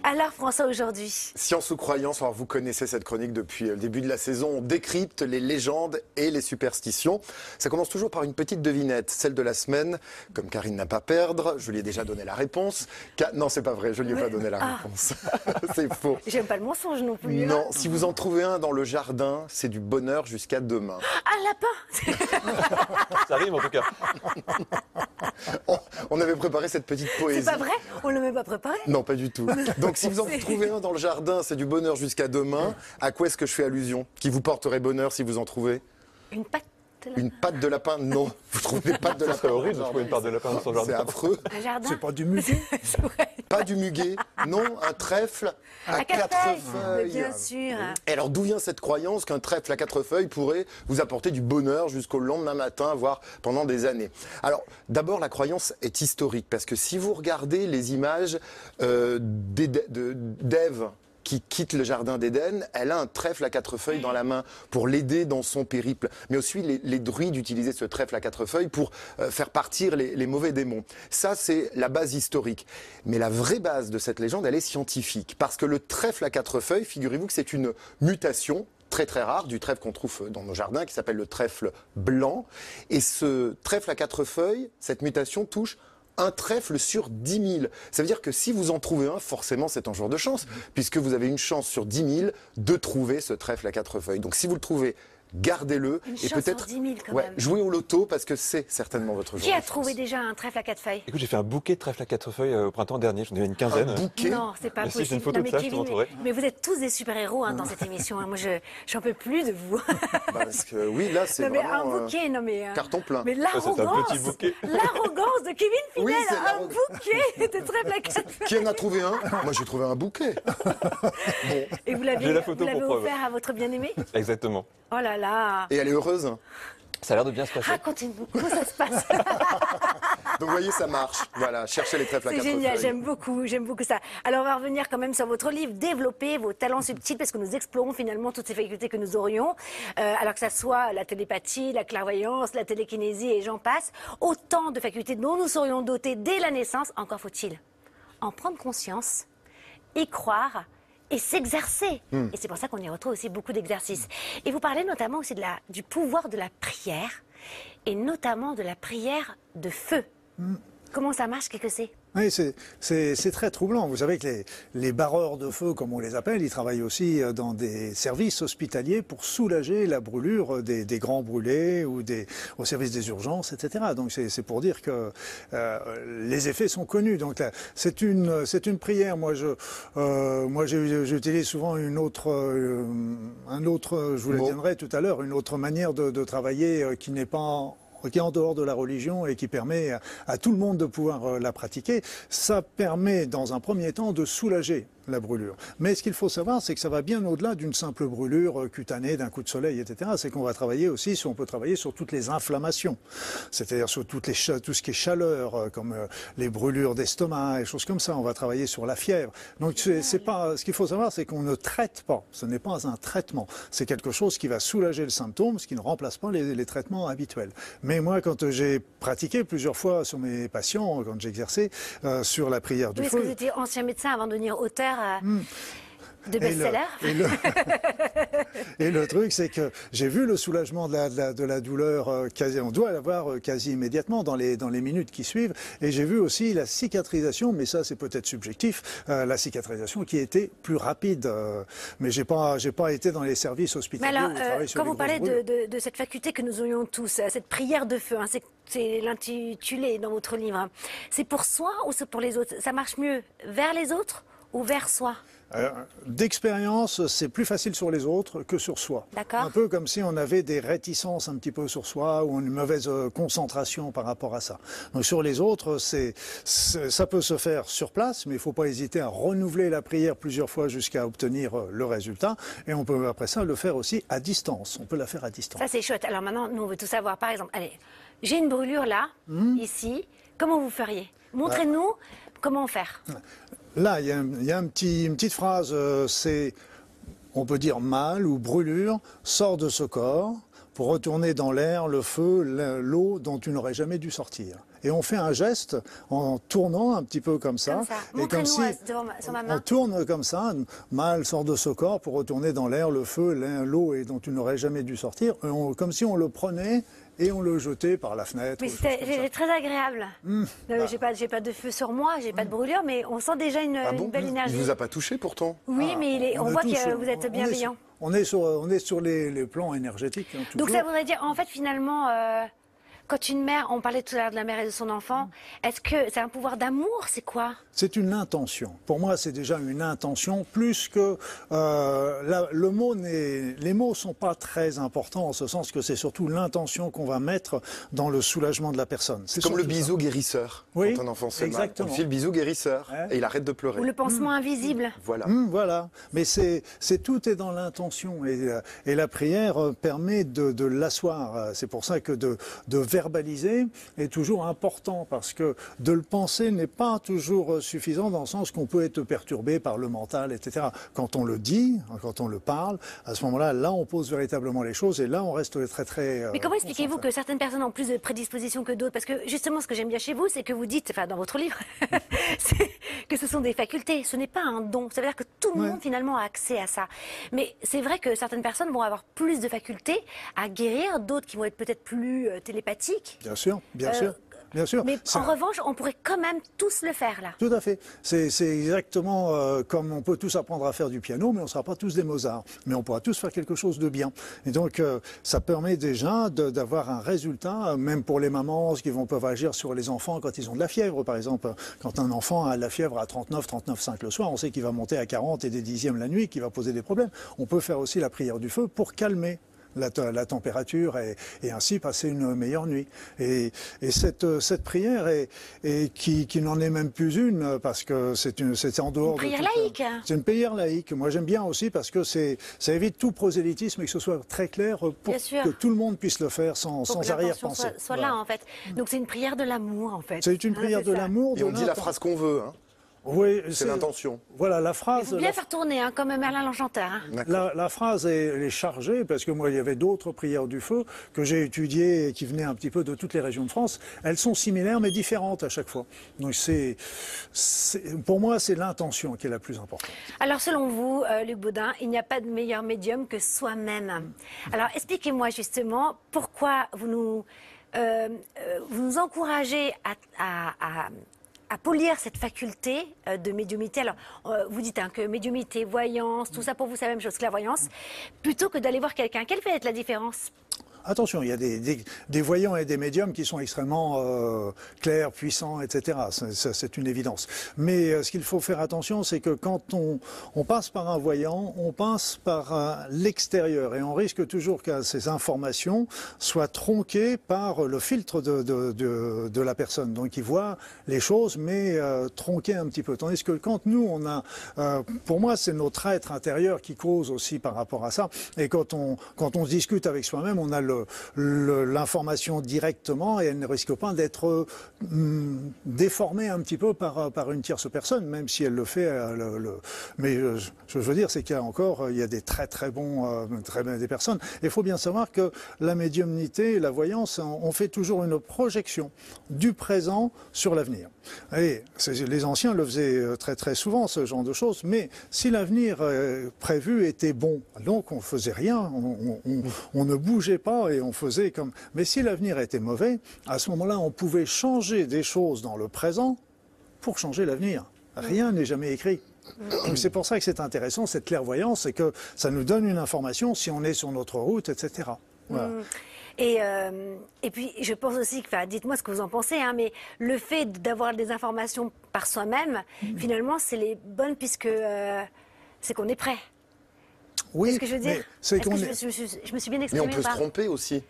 Alors François, aujourd'hui, Science ou croyance, alors vous connaissez cette chronique depuis le début de la saison. On décrypte les légendes et les superstitions. Ça commence toujours par une petite devinette, celle de la semaine. Comme Karine n'a pas à perdre, je lui ai déjà donné la réponse. Ca- Non, c'est pas vrai, je lui ai pas donné la Ah. réponse. c'est faux. j'aime pas le mensonge non plus. hein. Non, si vous en trouvez un dans le jardin, c'est du bonheur jusqu'à demain. Un lapin Ça arrive en tout cas. On, avait préparé cette petite poésie. C'est pas vrai On l'a même pas préparé Non, pas du tout. Donc, si vous en trouvez un dans le jardin, c'est du bonheur jusqu'à demain. À quoi est-ce que je fais allusion? Qui vous porterait bonheur si vous en trouvez? Une lapin. Une patte de lapin Non. Vous trouvez des pattes de lapin C'est dans horrible de jardin. trouver une part de lapin dans son C'est affreux. Un jardin C'est pas du muguet. Pas du muguet. Non, un trèfle à, À quatre quatre feuilles. Bien sûr. Et alors d'où vient cette croyance qu'un trèfle à quatre feuilles pourrait vous apporter du bonheur jusqu'au lendemain matin, voire pendant des années? Alors d'abord la croyance est historique parce que si vous regardez les images euh, d'Ève qui quitte le jardin d'Éden, elle a un trèfle à quatre feuilles dans la main pour l'aider dans son périple. Mais aussi les, druides utilisaient ce trèfle à quatre feuilles pour euh, faire partir les mauvais démons. Ça c'est la base historique. Mais la vraie base de cette légende, elle est scientifique. Parce que le trèfle à quatre feuilles, figurez-vous que c'est une mutation très très rare du trèfle qu'on trouve dans nos jardins qui s'appelle le trèfle blanc. Et ce trèfle à quatre feuilles, cette mutation touche un trèfle sur 10 000. Ça veut dire que si vous en trouvez un, forcément c'est un jour de chance, puisque vous avez une chance sur 10 000 de trouver ce trèfle à quatre feuilles. Donc si vous le trouvez, gardez-le et peut-être sur 10 000 quand ouais, même. jouez au loto parce que c'est certainement votre jour Qui de a trouvé déjà un trèfle à quatre feuilles Écoute, j'ai fait un bouquet de trèfle à quatre feuilles euh, au printemps dernier, j'en ai une quinzaine. un bouquet Non, c'est pas Mais possible. une photo Non, de mais ça, Kevin, mais vous êtes tous des super-héros hein, dans cette émission. hein. Moi, je j'en peux plus de vous. Parce que oui, là c'est Non, mais vraiment un euh, bouquet, non mais... euh, carton plein. Mais l'arrogance. L'arrogance de Kevin Oui, Finel c'est Un bouquet de trèfle à quatre feuilles Qui en a trouvé un? Moi j'ai trouvé un bouquet. Et vous l'avez J'ai la photo vous l'avez pour preuve. offert à votre bien-aimé? Exactement. Oh là là Et elle est heureuse. Ça a l'air de bien se passer. Racontez-nous, comment ça se passe Donc vous voyez, ça marche. Voilà, cherchez les trèfles à C'est génial, j'aime beaucoup, j'aime beaucoup ça. Alors on va revenir quand même sur votre livre, développer vos talents subtils, parce que nous explorons finalement toutes ces facultés que nous aurions, Euh, alors que ça soit la télépathie, la clairvoyance, la télékinésie et j'en passe, autant de facultés dont nous serions dotés dès la naissance, encore faut-il en prendre conscience, y croire et s'exercer. Et c'est pour ça qu'on y retrouve aussi beaucoup d'exercices. Et vous parlez notamment aussi de la, du pouvoir de la prière, et notamment de la prière de feu. Comment ça marche, qu'est-ce que c'est? Oui, c'est- très troublant. Vous savez que les, les barreurs de feu, comme on les appelle, ils travaillent aussi euh, dans des services hospitaliers pour soulager la brûlure des, des grands brûlés ou des, au service des urgences, etc. Donc c'est pour dire que euh, les effets sont connus. Donc c'est une, prière. Moi, je, euh, moi, j'utilise souvent une autre, euh, un autre, je vous le Mot. donnerai tout à l'heure, une autre manière de, de travailler euh, qui n'est pas qui est en dehors de la religion et qui permet à, tout le monde de pouvoir euh, la pratiquer, ça permet dans un premier temps de soulager la brûlure. Mais ce qu'il faut savoir, c'est que ça va bien au-delà d'une simple brûlure euh, cutanée, d'un coup de soleil, etc. C'est qu'on va travailler aussi, si on peut travailler sur toutes les inflammations, c'est-à-dire sur toutes les tout ce qui est chaleur, euh, comme euh, les brûlures d'estomac et choses comme ça. On va travailler sur la fièvre. Donc c'est pas, ce qu'il faut savoir, c'est qu'on ne traite pas. Ce n'est pas un traitement. C'est quelque chose qui va soulager le symptôme, ce qui ne remplace pas les, les traitements habituels. Mais moi, quand j'ai pratiqué plusieurs fois sur mes patients, quand j'exerçais euh, sur la prière du Oui, Est-ce que feu, vous étiez ancien médecin avant de devenir auteur euh, De Et le- best-seller et le, et le truc, c'est que j'ai vu le soulagement de la, de la, de la douleur euh, quasi, on doit l'avoir euh, quasi immédiatement dans les, dans les minutes qui suivent. Et j'ai vu aussi la cicatrisation, mais ça c'est peut-être subjectif, euh, la cicatrisation qui était plus rapide. euh, mais j'ai pas, j'ai pas été dans les services Mais hospitaliers. alors, où je travaille sur quand vous parlez de, brûlures. de- de cette faculté que nous aurions tous, cette prière de feu, hein, c'est- c'est l'intitulé dans votre livre, hein, c'est pour soi ou c'est pour les autres? Ça marche mieux vers les autres ou vers soi Euh, D'expérience, c'est plus facile sur les autres que sur soi. D'accord. Un peu comme si on avait des réticences un petit peu sur soi ou une mauvaise euh, concentration par rapport à ça. Donc sur les autres, c'est ça peut se faire sur place, mais il ne faut pas hésiter à renouveler la prière plusieurs fois jusqu'à obtenir euh, le résultat. Et on peut après ça le faire aussi à distance. On peut la faire à distance. Ça, c'est chouette. Alors maintenant, nous, on veut tout savoir. Par exemple, allez, j'ai une brûlure là, Hmm. ici. Comment vous feriez? Montrez-nous comment faire. Là, il y a, un- il y a un petit- une petite phrase, euh, c'est, on peut dire mal ou brûlure, sort de ce corps pour retourner dans l'air, le feu, l'eau dont tu n'aurais jamais dû sortir. Et on fait un geste en tournant un petit peu comme ça. Comme ça. Et comme si ma- on tourne comme ça, mal sort de ce corps pour retourner dans l'air, le feu, l'eau et dont tu n'aurais jamais dû sortir. Et on- comme si on le prenait et on le jetait par la fenêtre. Mais c'était très agréable. Hmm. Euh, J'ai pas, de feu sur moi, j'ai pas de brûlure, mais on sent déjà une, Ah une belle énergie. Il vous a pas touché pourtant Oui, mais il est- on, voit que sur- vous êtes bienveillant. On est sur, on est sur les, les plans énergétiques. hein, Donc ça voudrait dire, en fait, finalement, euh, quand une mère, on parlait tout à l'heure de la mère et de son enfant, est-ce que c'est un pouvoir d'amour C'est quoi? C'est une intention. Pour moi, c'est déjà une intention plus que euh, la- le mot. n'est- Les mots sont pas très importants en ce sens que c'est surtout l'intention qu'on va mettre dans le soulagement de la personne. C'est Comme le ça. bisou guérisseur. Oui, quand un enfant se mal. On exactement. file le bisou guérisseur Ouais. et il arrête de pleurer. Ou le pansement invisible Voilà. Hum, voilà, mais c'est c'est tout est dans l'intention et, euh, et la prière euh, permet de, de l'asseoir. C'est pour ça que de, de verbaliser est toujours important parce que de le penser n'est pas toujours euh, suffisant dans le sens qu'on peut être perturbé par le mental, etc. Quand on le dit, hein, quand on le parle, à ce moment-là, là on pose véritablement les choses et là on reste très très. euh, Mais comment expliquez-vous que certaines personnes ont plus de prédispositions que d'autres? Parce que justement, ce que j'aime bien chez vous, c'est que vous dites, enfin dans votre livre, que ce sont des facultés, ce n'est pas un don. Ça veut dire que tout le Ouais. monde finalement a accès à ça. Mais c'est vrai que certaines personnes vont avoir plus de facultés à guérir, d'autres qui vont être peut-être plus euh, Bien sûr, bien Euh, sûr, bien sûr. Mais en revanche, on pourrait quand même tous le faire là. Tout à fait. C'est exactement euh, comme on peut tous apprendre à faire du piano, mais on ne sera pas tous des Mozart. Mais on pourra tous faire quelque chose de bien. Et donc, euh, ça permet déjà d'avoir un résultat, même pour les mamans, qui vont peuvent agir sur les enfants quand ils ont de la fièvre. Par exemple, quand un enfant a de la fièvre à 39, 39,5 le soir, on sait qu'il va monter à 40 et des dixièmes la nuit, qu'il va poser des problèmes. On peut faire aussi la prière du feu pour calmer la, te- la température et, et ainsi passer une meilleure nuit. Et, et cette, cette prière est, est- qui, qui n'en est même plus une parce que c'est une c'est en dehors Une prière de euh, laïque. C'est une prière laïque. Moi j'aime bien aussi parce que c'est ça évite tout prosélytisme et que ce soit très clair pour que tout le monde puisse le faire sans, sans arrière-pensée. soit, soit Voilà. là en fait. Donc c'est une prière de l'amour en fait. C'est une Hein, prière de l'amour. Et on dit la phrase qu'on veut. Hein. Oui, C'est l'intention. Voilà la Il phrase. faut bien la- faire tourner, hein, comme Merlin l'Enchanteur. hein. La, la phrase est, elle est chargée parce que moi il y avait d'autres prières du feu que j'ai étudiées et qui venaient un petit peu de toutes les régions de France. Elles sont similaires mais différentes à chaque fois. Donc c'est, pour moi c'est l'intention qui est la plus importante. Alors selon vous, euh, Luc Baudin, il n'y a pas de meilleur médium que soi-même. Alors expliquez-moi justement pourquoi vous nous, euh, euh, vous nous encouragez à, à- à- à polir cette faculté euh, de médiumité. Alors euh, vous dites hein, que médiumité, voyance, tout ça pour vous c'est la même chose, clairvoyance, plutôt que d'aller voir quelqu'un. Quelle peut être la différence? Attention, il y a des, voyants et des médiums qui sont extrêmement euh, clairs, puissants, etc. C'est- une évidence. Mais euh, ce qu'il faut faire attention, c'est que quand on, passe par un voyant, on passe par euh, l'extérieur et on risque toujours que ces informations soient tronquées par le filtre de, la personne. Donc il voit les choses, mais tronquées un petit peu. Tandis que quand nous, on a, pour moi, c'est notre être intérieur qui cause aussi par rapport à ça. Et quand on, quand on discute avec soi-même, on a le- l'information directement et elle ne risque pas d'être hum, déformée un petit peu par, une tierce personne, même si elle le fait. euh, Mais euh, ce que je veux dire, c'est qu'il y a encore euh, il y a des très très bons, très des personnes. Il faut bien savoir que la médiumnité et la voyance, on fait toujours une projection du présent sur l'avenir. Et les anciens le faisaient euh, très très souvent, ce genre de choses. Mais si l'avenir euh, prévu était bon, donc on faisait rien, on, ne bougeait pas et on faisait comme. Mais si l'avenir était mauvais, à ce moment-là, on pouvait changer des choses dans le présent pour changer l'avenir. Rien n'est jamais écrit. C'est pour ça que c'est intéressant, cette clairvoyance, c'est que ça nous donne une information si on est sur notre route, etc. Et, euh, et puis, je pense aussi, que, enfin, dites-moi ce que vous en pensez, hein, mais le fait d'avoir des informations par soi-même, Mm. finalement, c'est les bonnes puisque euh, c'est qu'on est prêt. Oui, Est-ce que je veux mais dire que qu'on je, me suis- je me suis- je me suis bien Mais exprimée on peut se tromper aussi.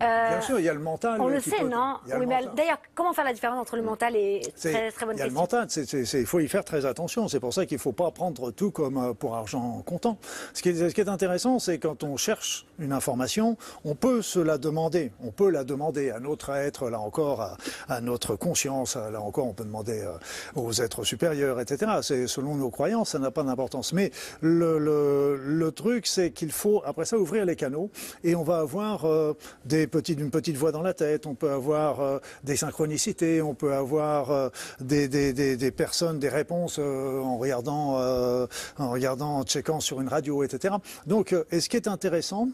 Bien sûr, il y a le mental. On le qui sait, peut- non le Oui, d'ailleurs, comment faire la différence entre le mental et très, très bonne il y a le mental, il faut y faire très attention. C'est pour ça qu'il ne faut pas prendre tout comme euh, pour argent comptant. Ce qui est, ce qui est intéressant, c'est quand on cherche une information, on peut se la demander. On peut la demander à notre être, là encore, à, à notre conscience. Là encore, on peut demander euh, aux êtres supérieurs, etc. C'est selon nos croyances, ça n'a pas d'importance. Mais le, le- le truc, c'est qu'il faut, après ça, ouvrir les canaux et on va avoir euh, des une petite voix dans la tête, on peut avoir euh, des synchronicités, on peut avoir euh, des, personnes, des réponses euh, en regardant, en regardant, en checkant sur une radio, etc. Donc, et ce qui est intéressant,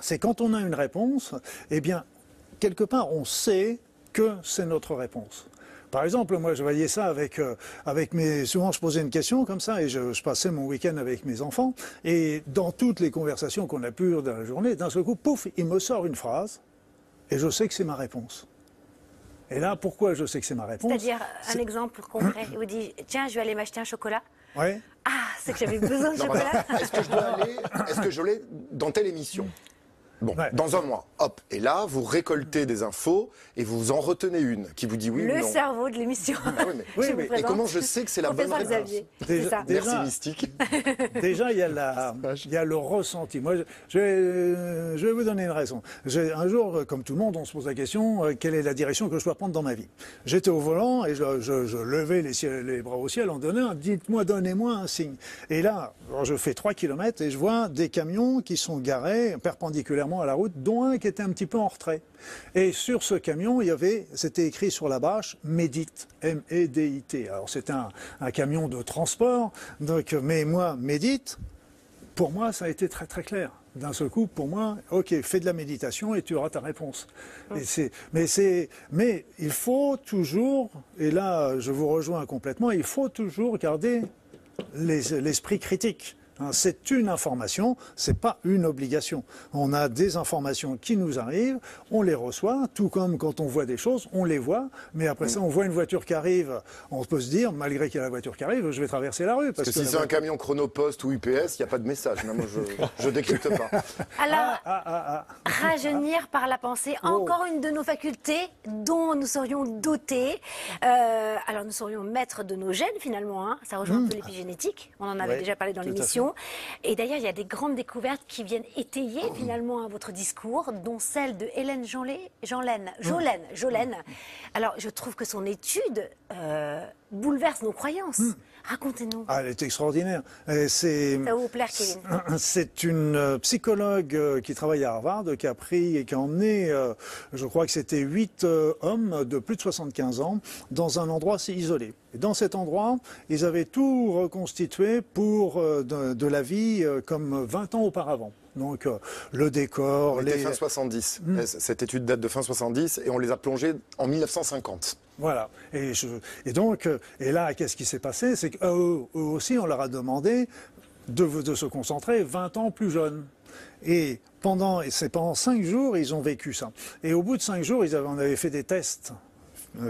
c'est quand on a une réponse, eh bien, quelque part, on sait que c'est notre réponse. Par exemple, moi, je voyais ça avec, euh, avec mes. Souvent, je posais une question comme ça et je, je passais mon week-end avec mes enfants. Et dans toutes les conversations qu'on a pu dans la journée, d'un seul coup, pouf, il me sort une phrase et je sais que c'est ma réponse. Et là, pourquoi je sais que c'est ma réponse? C'est-à-dire, un exemple concret, il vous dit Tiens, je vais aller m'acheter un chocolat. Ouais. Ah, c'est que j'avais besoin de Non, chocolat. Est-ce que je dois aller Est-ce que je l'ai dans telle émission? Bon, Ouais. dans un mois, hop. Et là, vous récoltez des infos et vous en retenez une qui vous dit oui ou Le non. cerveau de l'émission. Ah oui, mais- Oui, Et comment je sais que c'est la bonne réponse Xavier. Déjà- C'est ça. déjà- Merci Mystique. Déjà, il y a, la, il y a le ressenti. Moi, je, je vais, euh, je vais vous donner une raison. J'ai- Un jour, euh, comme tout le monde, on se pose la question euh, quelle est la direction que je dois prendre dans ma vie? J'étais au volant et je, je- je levais les, ciel- les bras au ciel en donnant dites-moi, donnez-moi un signe. Et là, je fais 3 km et je vois des camions qui sont garés perpendiculairement à la route, dont un qui était un petit peu en retrait. Et sur ce camion, il y avait, c'était écrit sur la bâche, Médite, M-E-D-I-T. Alors c'était un, un camion de transport, donc, mais moi, Médite, pour moi, ça a été très très clair. D'un seul coup, pour moi, ok, fais de la méditation et tu auras ta réponse. Et c'est, mais c'est, mais il faut toujours, et là, je vous rejoins complètement, il faut toujours garder les- l'esprit critique. Hein, C'est une information, c'est pas une obligation. On a des informations qui nous arrivent, on les reçoit, tout comme quand on voit des choses, on les voit, mais après ça, on voit une voiture qui arrive, on peut se dire, malgré qu'il y a la voiture qui arrive, je vais traverser la rue. Parce Parce que si c'est un camion chronopost ou UPS, il n'y a pas de message. Non, moi, je, je décrypte pas. Alors, Ah, ah, ah. rajeunir par la pensée, Oh. encore une de nos facultés dont nous serions dotés. Euh, alors, nous serions maîtres de nos gènes, finalement. hein. Ça rejoint un peu l'épigénétique. On en avait Ouais, déjà parlé dans tout Et d'ailleurs, il y a des grandes découvertes qui viennent étayer, finalement, hein, votre discours, dont celle de Hélène Jeanlet, Jeanlaine, Jolène, Jolène. Alors, je trouve que son étude euh, bouleverse nos croyances. Racontez-nous. Ah, elle est extraordinaire. Et C'est Ça va vous plaire, Kevin. c'est une euh, psychologue euh, qui travaille à Harvard, qui a pris et qui a emmené, euh, je crois que c'était huit euh, hommes de plus de 75 ans, dans un endroit assez isolé. Et dans cet endroit, ils avaient tout reconstitué pour euh, de, de la vie euh, comme 20 ans auparavant. Donc euh, le décor, On était les... fin 70. Cette étude date de fin 70 et on les a plongés en 1950. Voilà. Et, donc, euh, et là, qu'est-ce qui s'est passé? C'est qu'eux eux aussi, on leur a demandé de, se concentrer 20 ans plus jeunes. Et pendant, et c'est pendant cinq jours, ils ont vécu ça. Et au bout de cinq jours, ils avaient, on avait fait des tests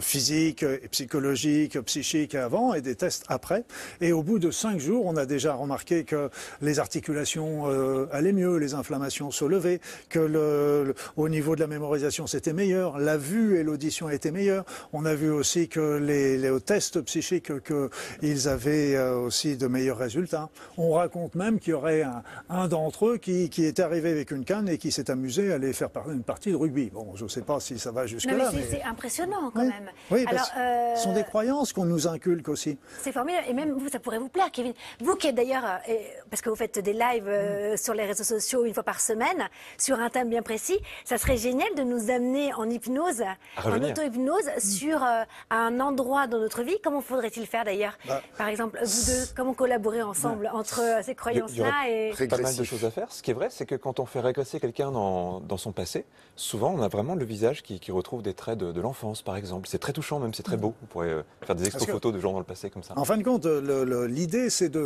physiques, et psychologiques, psychiques avant et des tests après. Et au bout de cinq jours, on a déjà remarqué que les articulations euh, allaient mieux, les inflammations se levaient, que le, le- au niveau de la mémorisation c'était meilleur, la vue et l'audition étaient meilleures. On a vu aussi que les, les tests psychiques qu'ils avaient euh, aussi de meilleurs résultats. On raconte même qu'il y aurait un, un d'entre eux qui, qui est arrivé avec une canne et qui s'est amusé à aller faire par- une partie de rugby. Bon, je ne sais pas si ça va jusque-là. mais c'est- mais- c'est impressionnant quand Oui. même. Oui, Alors, parce ce sont euh, des croyances qu'on nous inculque aussi. C'est formidable. Et même vous, ça pourrait vous plaire, Kevin. Vous qui êtes d'ailleurs, euh, parce que vous faites des lives euh, sur les réseaux sociaux une fois par semaine, sur un thème bien précis, ça serait génial de nous amener en hypnose, en auto-hypnose, sur euh, un endroit dans notre vie. Comment faudrait-il faire d'ailleurs? Bah, Par exemple, vous deux, comment collaborer ensemble entre euh, ces croyances-là et... Pas mal de choses à faire. Ce qui est vrai, c'est que quand on fait régresser quelqu'un dans, dans son passé, souvent on a vraiment le visage qui, qui retrouve des traits de, de l'enfance, par exemple. C'est très touchant, même c'est très beau. On pourrait euh, faire des expos photos de gens dans le passé comme ça. En fin de compte, l'idée, c'est de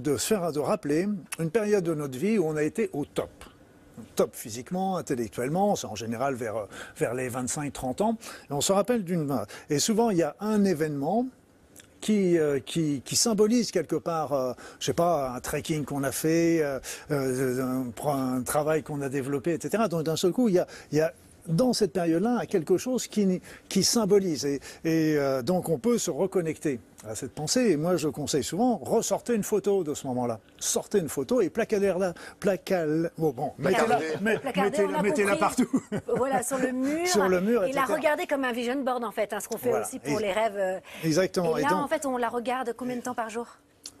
de se faire, de rappeler une période de notre vie où on a été au top. Top physiquement, intellectuellement, c'est en général vers, vers les 25-30 ans. Et on se rappelle d'une. Et souvent, il y a un événement qui, euh, qui, qui symbolise quelque part, euh, je sais pas, un trekking qu'on a fait, euh, euh, un, un travail qu'on a développé, etc. Donc d'un seul coup, il y a, il y a dans cette période-là quelque chose qui, qui symbolise. Et, et, euh, donc on peut se reconnecter à cette pensée. Et moi, je conseille souvent, ressortez une photo de ce moment-là. Sortez une photo et placardez-la. Placal, bon, bon, mettez-la compris. partout. voilà, sur le mur. Sur le mur, Et la etc. regarder comme un vision board, en fait, hein, ce qu'on fait Voilà. aussi pour Et- les rêves. euh. Exactement. Et Et là, donc- en fait, on la regarde combien de temps par jour?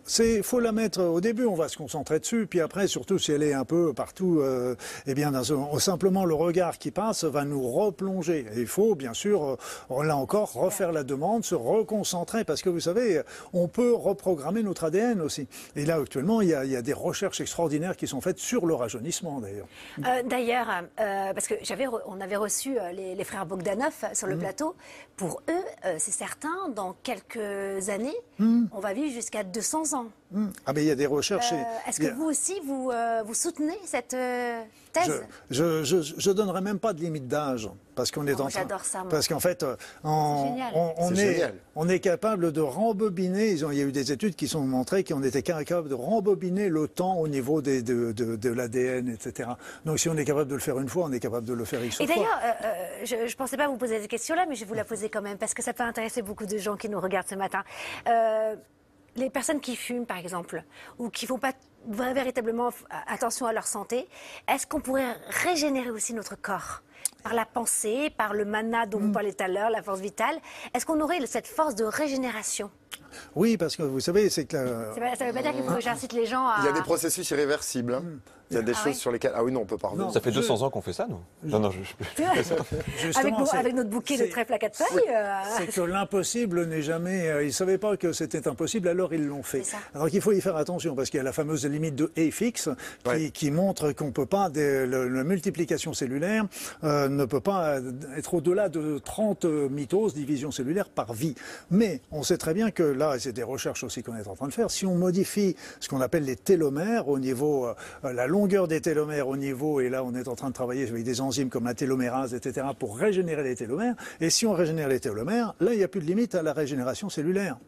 C'est, faut la mettre au début, on va se concentrer dessus, puis après, surtout si elle est un peu partout, euh, eh bien, un- simplement le regard qui passe va nous replonger. Et il faut, bien sûr, euh, là encore, refaire la demande, se reconcentrer, parce que vous savez, on peut reprogrammer notre ADN aussi. Et là, actuellement, il y a, il y a des recherches extraordinaires qui sont faites sur le rajeunissement, d'ailleurs. Euh, D'ailleurs, euh, parce que j'avais, on avait reçu les, les frères Bogdanov sur le plateau. Pour eux, c'est certain, dans quelques années, on va vivre jusqu'à 200 ans. Hmm. Ah, mais il y a des recherches. Euh, Est-ce que a- vous aussi, vous, euh, vous soutenez cette euh, thèse? Je, je donnerai même pas de limite d'âge parce qu'on est Oh, en train. j'adore ça, moi. Parce qu'en fait, on, génial. on, est, on est capable de rembobiner. Ils ont, il y a eu des études qui sont montrées qu'on était capable de rembobiner le temps au niveau des, de, de, de l'ADN, etc. Donc, si on est capable de le faire une fois, on est capable de le faire X Et fois. d'ailleurs, euh, euh, je ne pensais pas vous poser cette question-là, mais je vais vous la poser quand même, parce que ça peut intéresser beaucoup de gens qui nous regardent ce matin. Les personnes qui fument, par exemple, ou qui ne font pas véritablement attention à leur santé, est-ce qu'on pourrait régénérer aussi notre corps par la pensée, par le mana dont Mm. vous parlez tout à l'heure, la force vitale? Est-ce qu'on aurait cette force de régénération? Oui, parce que vous savez, c'est que la- Ça ne veut pas dire qu'il faut que j'incite les gens à... Il y a des processus irréversibles. hein. Il y a des Ah choses oui sur lesquelles. Ah oui, non, on peut pas revenir. Ça fait je- 200 ans qu'on fait ça, nous Non, non, je, avec, avec notre bouquet de trèfles à quatre feuilles euh, C'est que l'impossible n'est jamais. euh, ils ne savaient pas que c'était impossible, alors ils l'ont fait. Alors qu'il faut y faire attention parce qu'il y a la fameuse limite de qui, Ouais. qui montre qu'on peut pas. des- le- la multiplication cellulaire euh, ne peut pas être au-delà de 30 mitoses, divisions cellulaires par vie. Mais on sait très bien que là, c'est des recherches aussi qu'on est en train de faire, si on modifie ce qu'on appelle les télomères au niveau, euh, la longueur des télomères au niveau, et là on est en train de travailler avec des enzymes comme la télomérase, etc., pour régénérer les télomères, et si on régénère les télomères, là il n'y a plus de limite à la régénération cellulaire.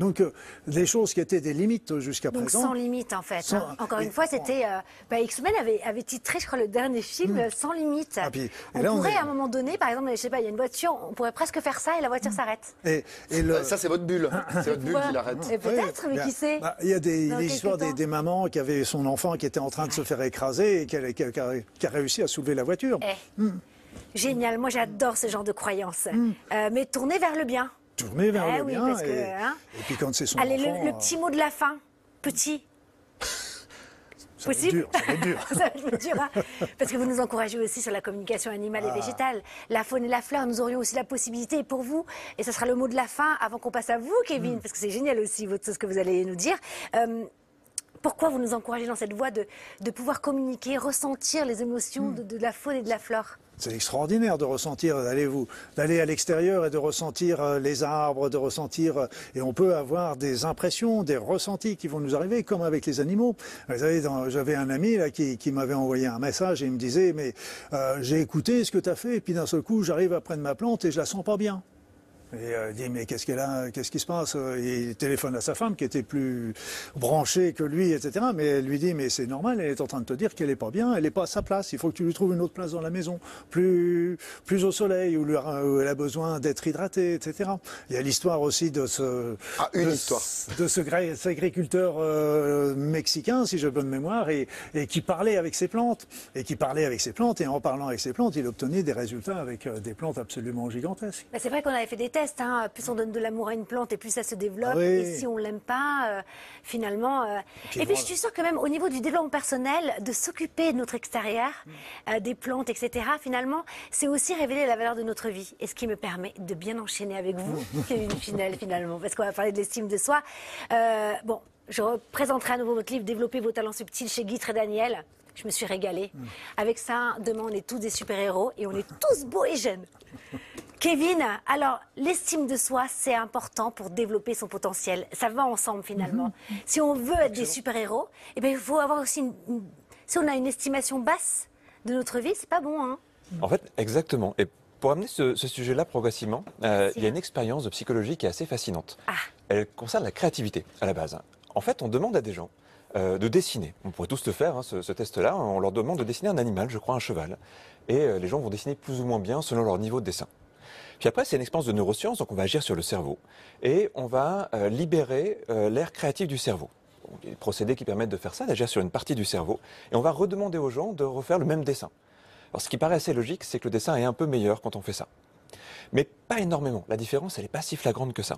Donc euh, des choses qui étaient des limites jusqu'à Donc présent. sans limite en fait. Sans- hein. Encore et- une fois, c'était euh, bah, X-Men avait, avait titré, je crois, le dernier film euh, sans limite. Ah, puis- on là, on pourrait est- à un moment donné, par exemple, je sais pas, il y a une voiture, on pourrait presque faire ça et la voiture s'arrête. Et, et le- Ça, c'est votre bulle. C'est votre bulle qui l'arrête. Peut-être, Oui, mais qui sait Bah, Il y a des, histoires des, mamans qui avaient son enfant qui était en train de se faire écraser et qui a, qui a- qui a- qui a réussi à soulever la voiture. Eh, Génial, moi j'adore ce genre de croyances. Hmm. Euh, mais tournez vers le bien. Tourner vers Eh le oui, bien. parce que, et, hein. et puis quand c'est son Allez, enfant, le, le euh, petit mot de la fin, petit. ça va être possible dur, ça va être dur. Ça va être dur, hein. Parce que vous nous encouragez aussi sur la communication animale Ah. et végétale. La faune et la fleur, nous aurions aussi la possibilité pour vous, et ce sera le mot de la fin avant qu'on passe à vous, Kevin, Mm. parce que c'est génial aussi votre, ce que vous allez nous dire. Euh, pourquoi vous nous encouragez dans cette voie de, de pouvoir communiquer, ressentir les émotions Mm. de, de la faune et de la flore? C'est extraordinaire de ressentir, d'aller vous, d'aller à l'extérieur et de ressentir euh, les arbres, de ressentir, euh, et on peut avoir des impressions, des ressentis qui vont nous arriver, comme avec les animaux. Vous savez, j'avais un ami là qui, qui m'avait envoyé un message et il me disait, mais euh, j'ai écouté ce que tu as fait, et puis d'un seul coup, j'arrive à prendre ma plante et je la sens pas bien. Et euh, il dit mais qu'est-ce qu'elle a, qu'est-ce qui se passe? Et il téléphone à sa femme qui était plus branchée que lui, etc. Mais elle lui dit mais c'est normal, elle est en train de te dire qu'elle est pas bien, elle est pas à sa place. Il faut que tu lui trouves une autre place dans la maison, plus plus au soleil où, elle a besoin d'être hydratée, etc. Il y a l'histoire aussi de ce ah, une histoire de ce agriculteur euh, mexicain, si j'ai bonne mémoire, et, et, qui parlait avec ses plantes et qui parlait avec ses plantes et en parlant avec ses plantes, il obtenait des résultats avec euh, des plantes absolument gigantesques. c'est vrai qu'on avait fait des tests Hein. Plus on donne de l'amour à une plante et plus ça se développe. Et si on l'aime pas, euh, finalement. Euh, et puis, je suis sûre que même au niveau du développement personnel, de s'occuper de notre extérieur, mm. euh, des plantes, etc. Finalement, c'est aussi révéler la valeur de notre vie. Et ce qui me permet de bien enchaîner avec vous, une Finelle, finalement, parce qu'on va parler de l'estime de soi. bon, je représenterai à nouveau votre livre Développer vos talents subtils chez Guy et Daniel. Je me suis régalée. Mm. Avec ça, demain, on est tous des super-héros et on est tous beaux et jeunes. Kevin, alors l'estime de soi, c'est important pour développer son potentiel. Ça va ensemble finalement. Mhm. Si on veut être des super-héros, eh bien, il faut avoir aussi une, si on a une estimation basse de notre vie, c'est pas bon. Hein en fait, exactement. Et pour amener ce, sujet-là progressivement, euh, il y a une expérience de psychologie qui est assez fascinante. Ah. Elle concerne la créativité à la base. En fait, on demande à des gens euh, de dessiner. On pourrait tous le faire, hein, ce, test-là. On leur demande de dessiner un animal, je crois un cheval. Et euh, les gens vont dessiner plus ou moins bien selon leur niveau de dessin. Puis après, c'est une expérience de neurosciences, donc on va agir sur le cerveau et on va euh, libérer euh, l'air créatif du cerveau. a des procédés qui permettent de faire ça, d'agir sur une partie du cerveau, et on va redemander aux gens de refaire le même dessin. Alors ce qui paraît assez logique, c'est que le dessin est un peu meilleur quand on fait ça. Mais pas énormément. La différence, elle n'est pas si flagrante que ça.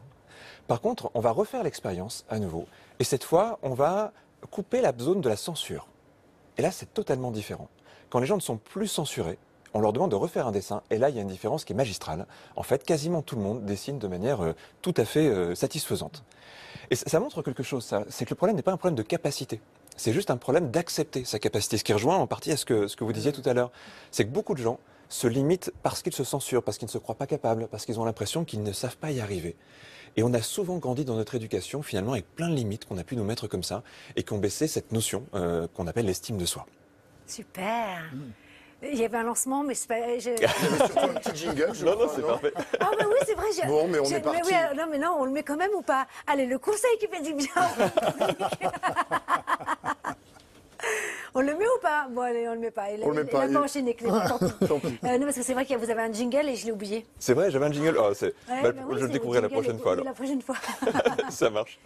Par contre, on va refaire l'expérience à nouveau, et cette fois, on va couper la zone de la censure. Et là, c'est totalement différent. Quand les gens ne sont plus censurés, on leur demande de refaire un dessin. Et là, il y a une différence qui est magistrale. En fait, quasiment tout le monde dessine de manière euh, tout à fait euh, satisfaisante. Et ça, montre quelque chose, ça. C'est que le problème n'est pas un problème de capacité. C'est juste un problème d'accepter sa capacité. Ce qui rejoint en partie à ce que, ce que vous disiez tout à l'heure. C'est que beaucoup de gens se limitent parce qu'ils se censurent, parce qu'ils ne se croient pas capables, parce qu'ils ont l'impression qu'ils ne savent pas y arriver. Et on a souvent grandi dans notre éducation, finalement, avec plein de limites qu'on a pu nous mettre comme ça, et qui ont baissé cette notion euh, qu'on appelle l'estime de soi. Super. Mmh. Il y avait un lancement, mais c'est pas. Je... un petit jingle, je Non, non, c'est parfait. Ah, bah oui, c'est vrai. Bon, mais on est parti. Mais oui, non, mais non, on le met quand même ou pas? Allez, le conseil qui fait du bien. On le met ou pas? Bon, allez, on le met pas. Il, on le met pas. Il a pas enchaîné, Tant pis. Euh, non, parce que c'est vrai que vous avez un jingle et je l'ai oublié. C'est vrai, j'avais un jingle. Oh, ouais, bah, bah oui, je le découvrirai la prochaine fois. Alors. La prochaine fois. Ça marche.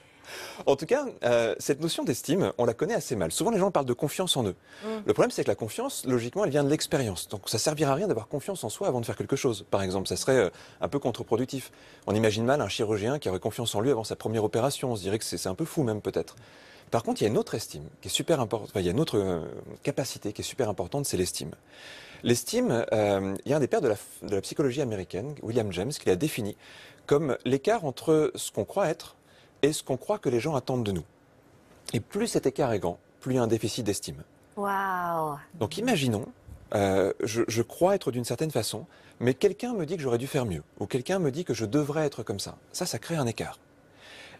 En tout cas, euh, cette notion d'estime, on la connaît assez mal. Souvent, les gens parlent de confiance en eux. Mm. Le problème, c'est que la confiance, logiquement, elle vient de l'expérience. Donc, ça servira à rien d'avoir confiance en soi avant de faire quelque chose. Par exemple, ça serait euh, un peu contre-productif. On imagine mal un chirurgien qui aurait confiance en lui avant sa première opération. On se dirait que c'est un peu fou, même peut-être. Par contre, il y a une autre estime qui est super importante. il y a une autre euh, capacité qui est super importante, c'est l'estime. L'estime, il y a un des pères de la, de la psychologie américaine, William James, qui l'a défini comme l'écart entre ce qu'on croit être et ce qu'on croit que les gens attendent de nous. Et plus cet écart est grand, plus il y a un déficit d'estime. Waouh Donc imaginons, euh, je, crois être d'une certaine façon, mais quelqu'un me dit que j'aurais dû faire mieux, ou quelqu'un me dit que je devrais être comme ça. Ça, ça crée un écart.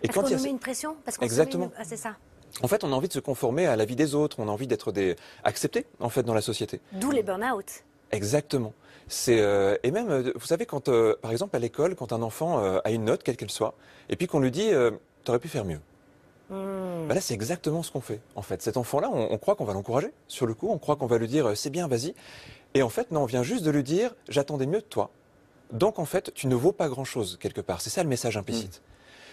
Et Parce quand qu'on nous met une pression Parce Exactement. Ah, c'est ça. En fait, on a envie de se conformer à la vie des autres, on a envie d'être des... accepté en fait dans la société. D'où les burn-out. Exactement. C'est euh, et même euh, vous savez quand euh, par exemple à l'école quand un enfant a une note quelle qu'elle soit et puis qu'on lui dit tu aurais pu faire mieux. Hmm. Bah là c'est exactement ce qu'on fait en fait. Cet enfant là on, croit qu'on va l'encourager sur le coup, on croit qu'on va lui dire c'est bien vas-y et en fait non on vient juste de lui dire j'attendais mieux de toi. Donc en fait tu ne vaux pas grand chose quelque part. C'est ça le message implicite.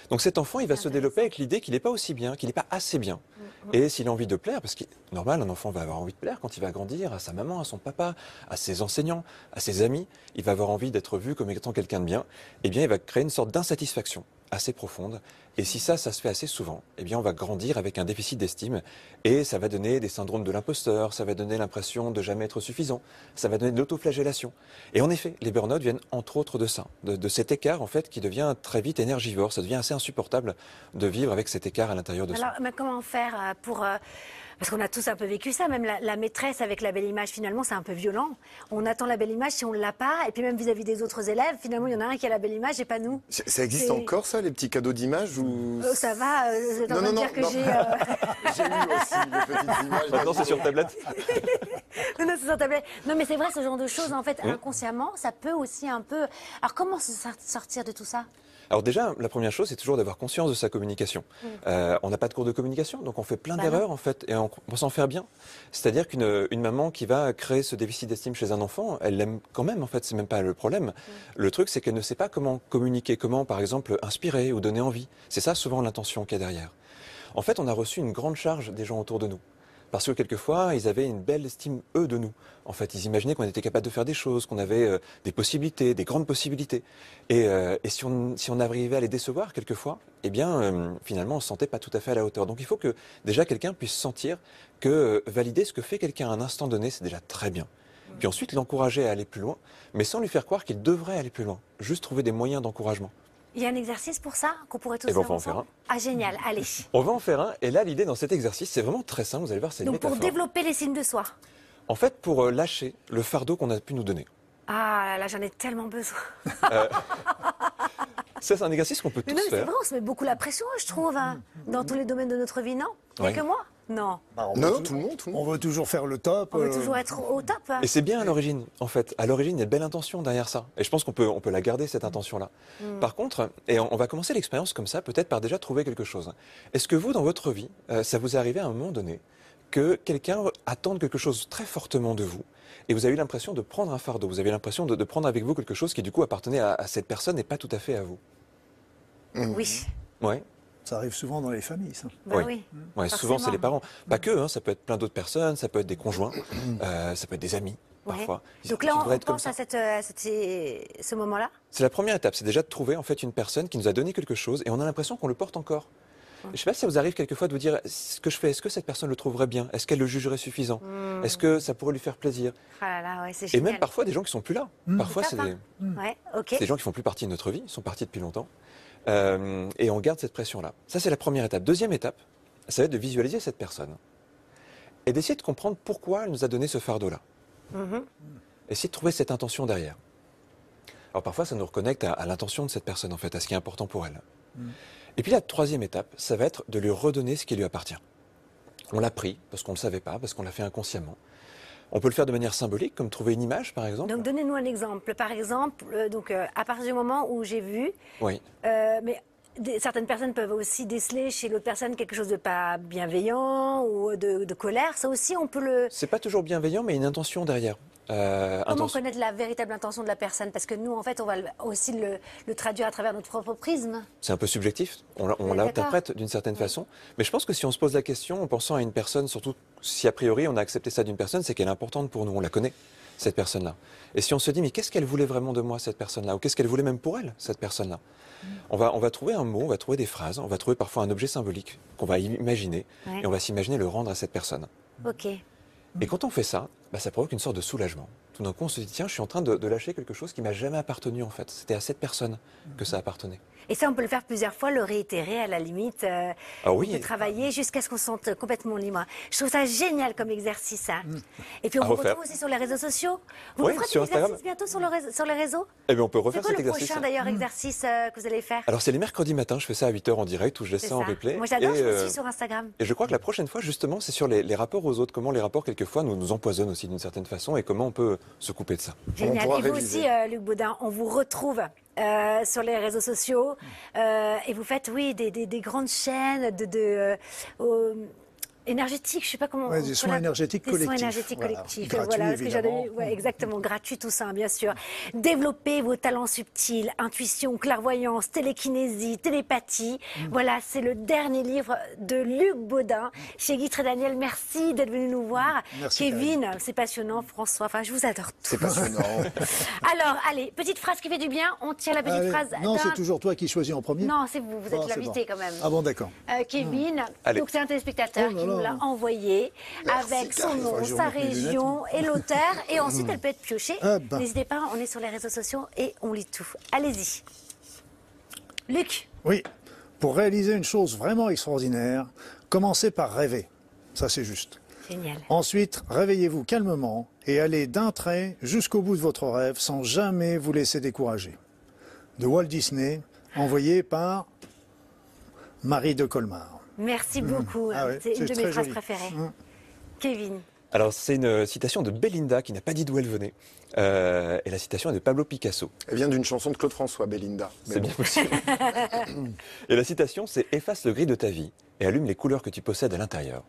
Donc cet enfant, il va se développer avec l'idée qu'il n'est pas aussi bien, qu'il n'est pas assez bien. Mm-hmm. Et s'il a envie de plaire, parce que normal, un enfant va avoir envie de plaire quand il va grandir à sa maman, à son papa, à ses enseignants, à ses amis, il va avoir envie d'être vu comme étant quelqu'un de bien, eh bien il va créer une sorte d'insatisfaction assez profonde. Et si ça, ça se fait assez souvent, eh bien, on va grandir avec un déficit d'estime et ça va donner des syndromes de l'imposteur, ça va donner l'impression de jamais être suffisant, ça va donner de l'autoflagellation. Et en effet, les burn-out viennent entre autres de ça, de, cet écart en fait qui devient très vite énergivore. Ça devient assez insupportable de vivre avec cet écart à l'intérieur de soi. Alors, comment faire euh, pour euh, parce qu'on a tous un peu vécu ça, même la, maîtresse avec la belle image, finalement, c'est un peu violent. On attend la belle image si on ne l'a pas, et puis même vis-à-vis des autres élèves, finalement, il y en a un qui a la belle image et pas nous. Ça existe encore, ça, les petits cadeaux d'image ou... Euh, ça va, euh, non, non, non, dire que j'ai... Euh, j'ai eu aussi les petites images. Maintenant, c'est sur tablette non, non, mais c'est vrai, ce genre de choses, en fait, inconsciemment, ça peut aussi un peu. Alors, comment se sortir de tout ça? Alors déjà, la première chose, c'est toujours d'avoir conscience de sa communication. Mm. Euh, on n'a pas de cours de communication, donc on fait plein bah d'erreurs en fait, et on, s'en faire bien. C'est-à-dire qu'une maman qui va créer ce déficit d'estime chez un enfant, elle l'aime quand même en fait, c'est même pas le problème. Le truc, c'est qu'elle ne sait pas comment communiquer, comment par exemple inspirer ou donner envie. C'est ça souvent l'intention qu'il y a derrière. En fait, on a reçu une grande charge des gens autour de nous. Parce que quelquefois, ils avaient une belle estime, eux, de nous. En fait, ils imaginaient qu'on était capable de faire des choses, qu'on avait euh, des possibilités, des grandes possibilités. Et, euh, si, on, si, on, arrivait à les décevoir quelquefois, eh bien, euh, finalement, on ne se sentait pas tout à fait à la hauteur. Donc il faut que déjà quelqu'un puisse sentir que valider ce que fait quelqu'un à un instant donné, c'est déjà très bien. Puis ensuite, l'encourager à aller plus loin, mais sans lui faire croire qu'il devrait aller plus loin. Juste trouver des moyens d'encouragement. Il y a un exercice pour ça qu'on pourrait tous et eh ben, faire on va en faire un. Ah génial, allez. On va en faire un. Et là, l'idée dans cet exercice, c'est vraiment très simple. Vous allez voir, c'est Donc pour développer les signes de soi. En fait, pour euh, lâcher le fardeau qu'on a pu nous donner. Ah là, j'en ai tellement besoin. Euh, ça, c'est un exercice qu'on peut tous mais non, mais C'est vrai, on se met beaucoup la pression, je trouve, hein, dans tous les domaines de notre vie, non? Il n'y a que moi non. Bah, non, tout le, monde, On veut toujours faire le top. On veut euh, toujours être au top. Et c'est bien à l'origine, en fait. À l'origine, il y a une belle intention derrière ça. Et je pense qu'on peut, on peut la garder, cette intention-là. Hmm. Par contre, et on, va commencer l'expérience comme ça, peut-être par déjà trouver quelque chose. Est-ce que vous, dans votre vie, euh, ça vous est arrivé à un moment donné que quelqu'un attende quelque chose très fortement de vous et vous avez eu l'impression de prendre un fardeau, vous avez l'impression de, prendre avec vous quelque chose qui du coup appartenait à, cette personne et pas tout à fait à vous? Oui. Ouais. Ça arrive souvent dans les familles, ça. Bah oui. Ouais, souvent, c'est les parents. Pas que, hein, ça peut être plein d'autres personnes, ça peut être des conjoints, euh, ça peut être des amis, parfois. Donc là, on pense à, cette, à ce moment-là? C'est la première étape, c'est déjà de trouver en fait une personne qui nous a donné quelque chose et on a l'impression qu'on le porte encore. Je ne sais pas si ça vous arrive quelquefois de vous dire ce que je fais, est-ce que cette personne le trouverait bien? Est-ce qu'elle le jugerait suffisant? Hmm. Est-ce que ça pourrait lui faire plaisir? Ah là là, Et même parfois des gens qui sont plus là. Hmm. Parfois, c'est des... Ouais, des gens qui font plus partie de notre vie, ils sont partis depuis longtemps. Euh, et on garde cette pression-là. Ça, c'est la première étape. Deuxième étape, ça va être de visualiser cette personne et d'essayer de comprendre pourquoi elle nous a donné ce fardeau-là. Mm-hmm. Essayer de trouver cette intention derrière. Alors parfois, ça nous reconnecte à, l'intention de cette personne, en fait, à ce qui est important pour elle. Mm. Et puis la troisième étape, ça va être de lui redonner ce qui lui appartient. On l'a pris parce qu'on ne le savait pas, parce qu'on l'a fait inconsciemment. On peut le faire de manière symbolique, comme trouver une image, par exemple. Donc, donnez-nous un exemple. Par exemple, euh, donc, euh, à partir du moment où j'ai vu, oui. Euh, certaines personnes peuvent aussi déceler chez l'autre personne quelque chose de pas bienveillant ou de, de colère. Ça aussi, on peut le. C'est pas toujours bienveillant, mais une intention derrière. Euh, Comment connaître la véritable intention de la personne? Parce que nous, en fait, on va aussi le, traduire à travers notre propre prisme. C'est un peu subjectif, on, l'interprète d'une certaine façon. Mais je pense que si on se pose la question en pensant à une personne, surtout si a priori on a accepté ça d'une personne, c'est qu'elle est importante pour nous, on la connaît, cette personne-là. Et si on se dit, mais qu'est-ce qu'elle voulait vraiment de moi, cette personne-là? Ou qu'est-ce qu'elle voulait même pour elle, cette personne-là? On va, on va trouver un mot, on va trouver des phrases, on va trouver parfois un objet symbolique qu'on va imaginer, et on va s'imaginer le rendre à cette personne. Ok. Et quand on fait ça, bah, ça provoque une sorte de soulagement. Tout d'un coup, on se dit, tiens, je suis en train de, de lâcher quelque chose qui m'a jamais appartenu, en fait. C'était à cette personne que ça appartenait. Et ça, on peut le faire plusieurs fois, le réitérer à la limite. Euh, ah oui. Peut travailler jusqu'à ce qu'on se sente complètement libre. Je trouve ça génial comme exercice. Hein. Mm. Et puis on vous retrouve aussi sur les réseaux sociaux. Vous oui, sur Instagram. bientôt sur, le sur les réseaux Eh bien, on peut refaire cet exercice. C'est quoi le prochain d'ailleurs mm. exercice euh, que vous allez faire? Alors c'est les mercredis matins. Je fais ça à 8h en direct ou je laisse ça, en replay. Moi j'adore, je suis euh, sur Instagram. Et je crois que la prochaine fois, justement, c'est sur les, rapports aux autres. Comment les rapports, quelquefois, nous, nous empoisonnent aussi d'une certaine façon et comment on peut se couper de ça. Génial. Et vous aussi, Luc Baudin, on vous retrouve euh, sur les réseaux sociaux euh, et vous faites oui des, des, des grandes chaînes de, de euh, énergétique, je sais pas comment. Ouais, des soins énergétiques collectifs. Des soins énergétiques collectifs. voilà, ce que. Ouais, exactement, gratuit tout ça, bien sûr. Développer vos talents subtils, intuition, clairvoyance, télékinésie, télépathie. Mm. Voilà, c'est le dernier livre de Luc Baudin chez Guy Daniel. Merci d'être venu nous voir. Merci, Kevin, c'est passionnant. François, enfin, je vous adore tous. C'est passionnant. Alors, allez, petite phrase qui fait du bien. On tire la petite phrase. Non, c'est toujours toi qui choisis en premier. Non, c'est vous. Vous êtes l'invité quand même. Ah bon, d'accord. Euh, Kevin, donc c'est un téléspectateur oh qui nous l'a envoyé avec son nom, sa région et l'auteur. Et ensuite, elle peut être piochée. Ah, bah. N'hésitez pas, on est sur les réseaux sociaux et on lit tout. Allez-y. Luc. Oui. Pour réaliser une chose vraiment extraordinaire, commencez par rêver. Ça, c'est juste. Génial. Ensuite, réveillez-vous calmement et allez d'un trait jusqu'au bout de votre rêve sans jamais vous laisser décourager. De Walt Disney, envoyé par Marie de Colmar. Merci beaucoup. Ah c'est une de mes phrases préférées. Mmh. Kevin. Alors, c'est une citation de Belinda qui n'a pas dit d'où elle venait. Euh, et la citation est de Pablo Picasso. Elle vient d'une chanson de Claude François, Belinda. C'est bien possible. et la citation, c'est Efface le gris de ta vie et allume les couleurs que tu possèdes à l'intérieur.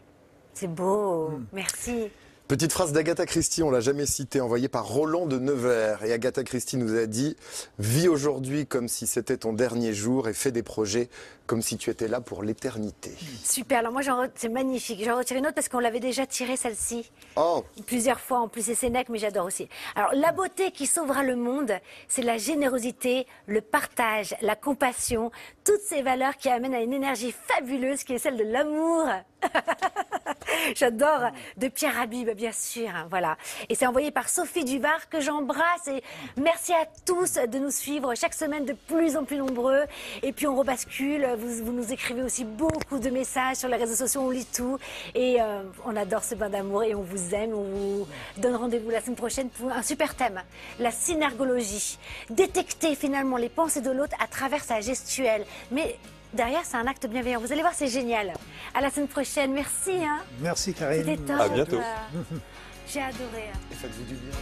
C'est beau, merci. Petite phrase d'Agatha Christie, on l'a jamais citée, envoyée par Roland de Nevers. Et Agatha Christie nous a dit Vis aujourd'hui comme si c'était ton dernier jour et fais des projets comme si tu étais là pour l'éternité. Super, alors moi c'est magnifique. J'en retire une autre parce qu'on l'avait déjà tirée celle-ci. Oh Plusieurs fois, en plus c'est Sénèque, mais j'adore aussi. Alors la beauté qui sauvera le monde, c'est la générosité, le partage, la compassion, toutes ces valeurs qui amènent à une énergie fabuleuse qui est celle de l'amour. J'adore de Pierre Habib, bien sûr. Hein, voilà. Et c'est envoyé par Sophie Duvar que j'embrasse. Et merci à tous de nous suivre chaque semaine de plus en plus nombreux. Et puis on rebascule. Vous, nous écrivez aussi beaucoup de messages sur les réseaux sociaux. On lit tout. Et euh, on adore ce bain d'amour et on vous aime. On vous donne rendez-vous la semaine prochaine pour un super thème. La synergologie. Détecter finalement les pensées de l'autre à travers sa gestuelle. Mais derrière, c'est un acte bienveillant. Vous allez voir, c'est génial. À la semaine prochaine. Merci. Hein. Merci, Karine. C'était top. À bientôt. J'ai adoré. Hein. Et faites-vous du bien.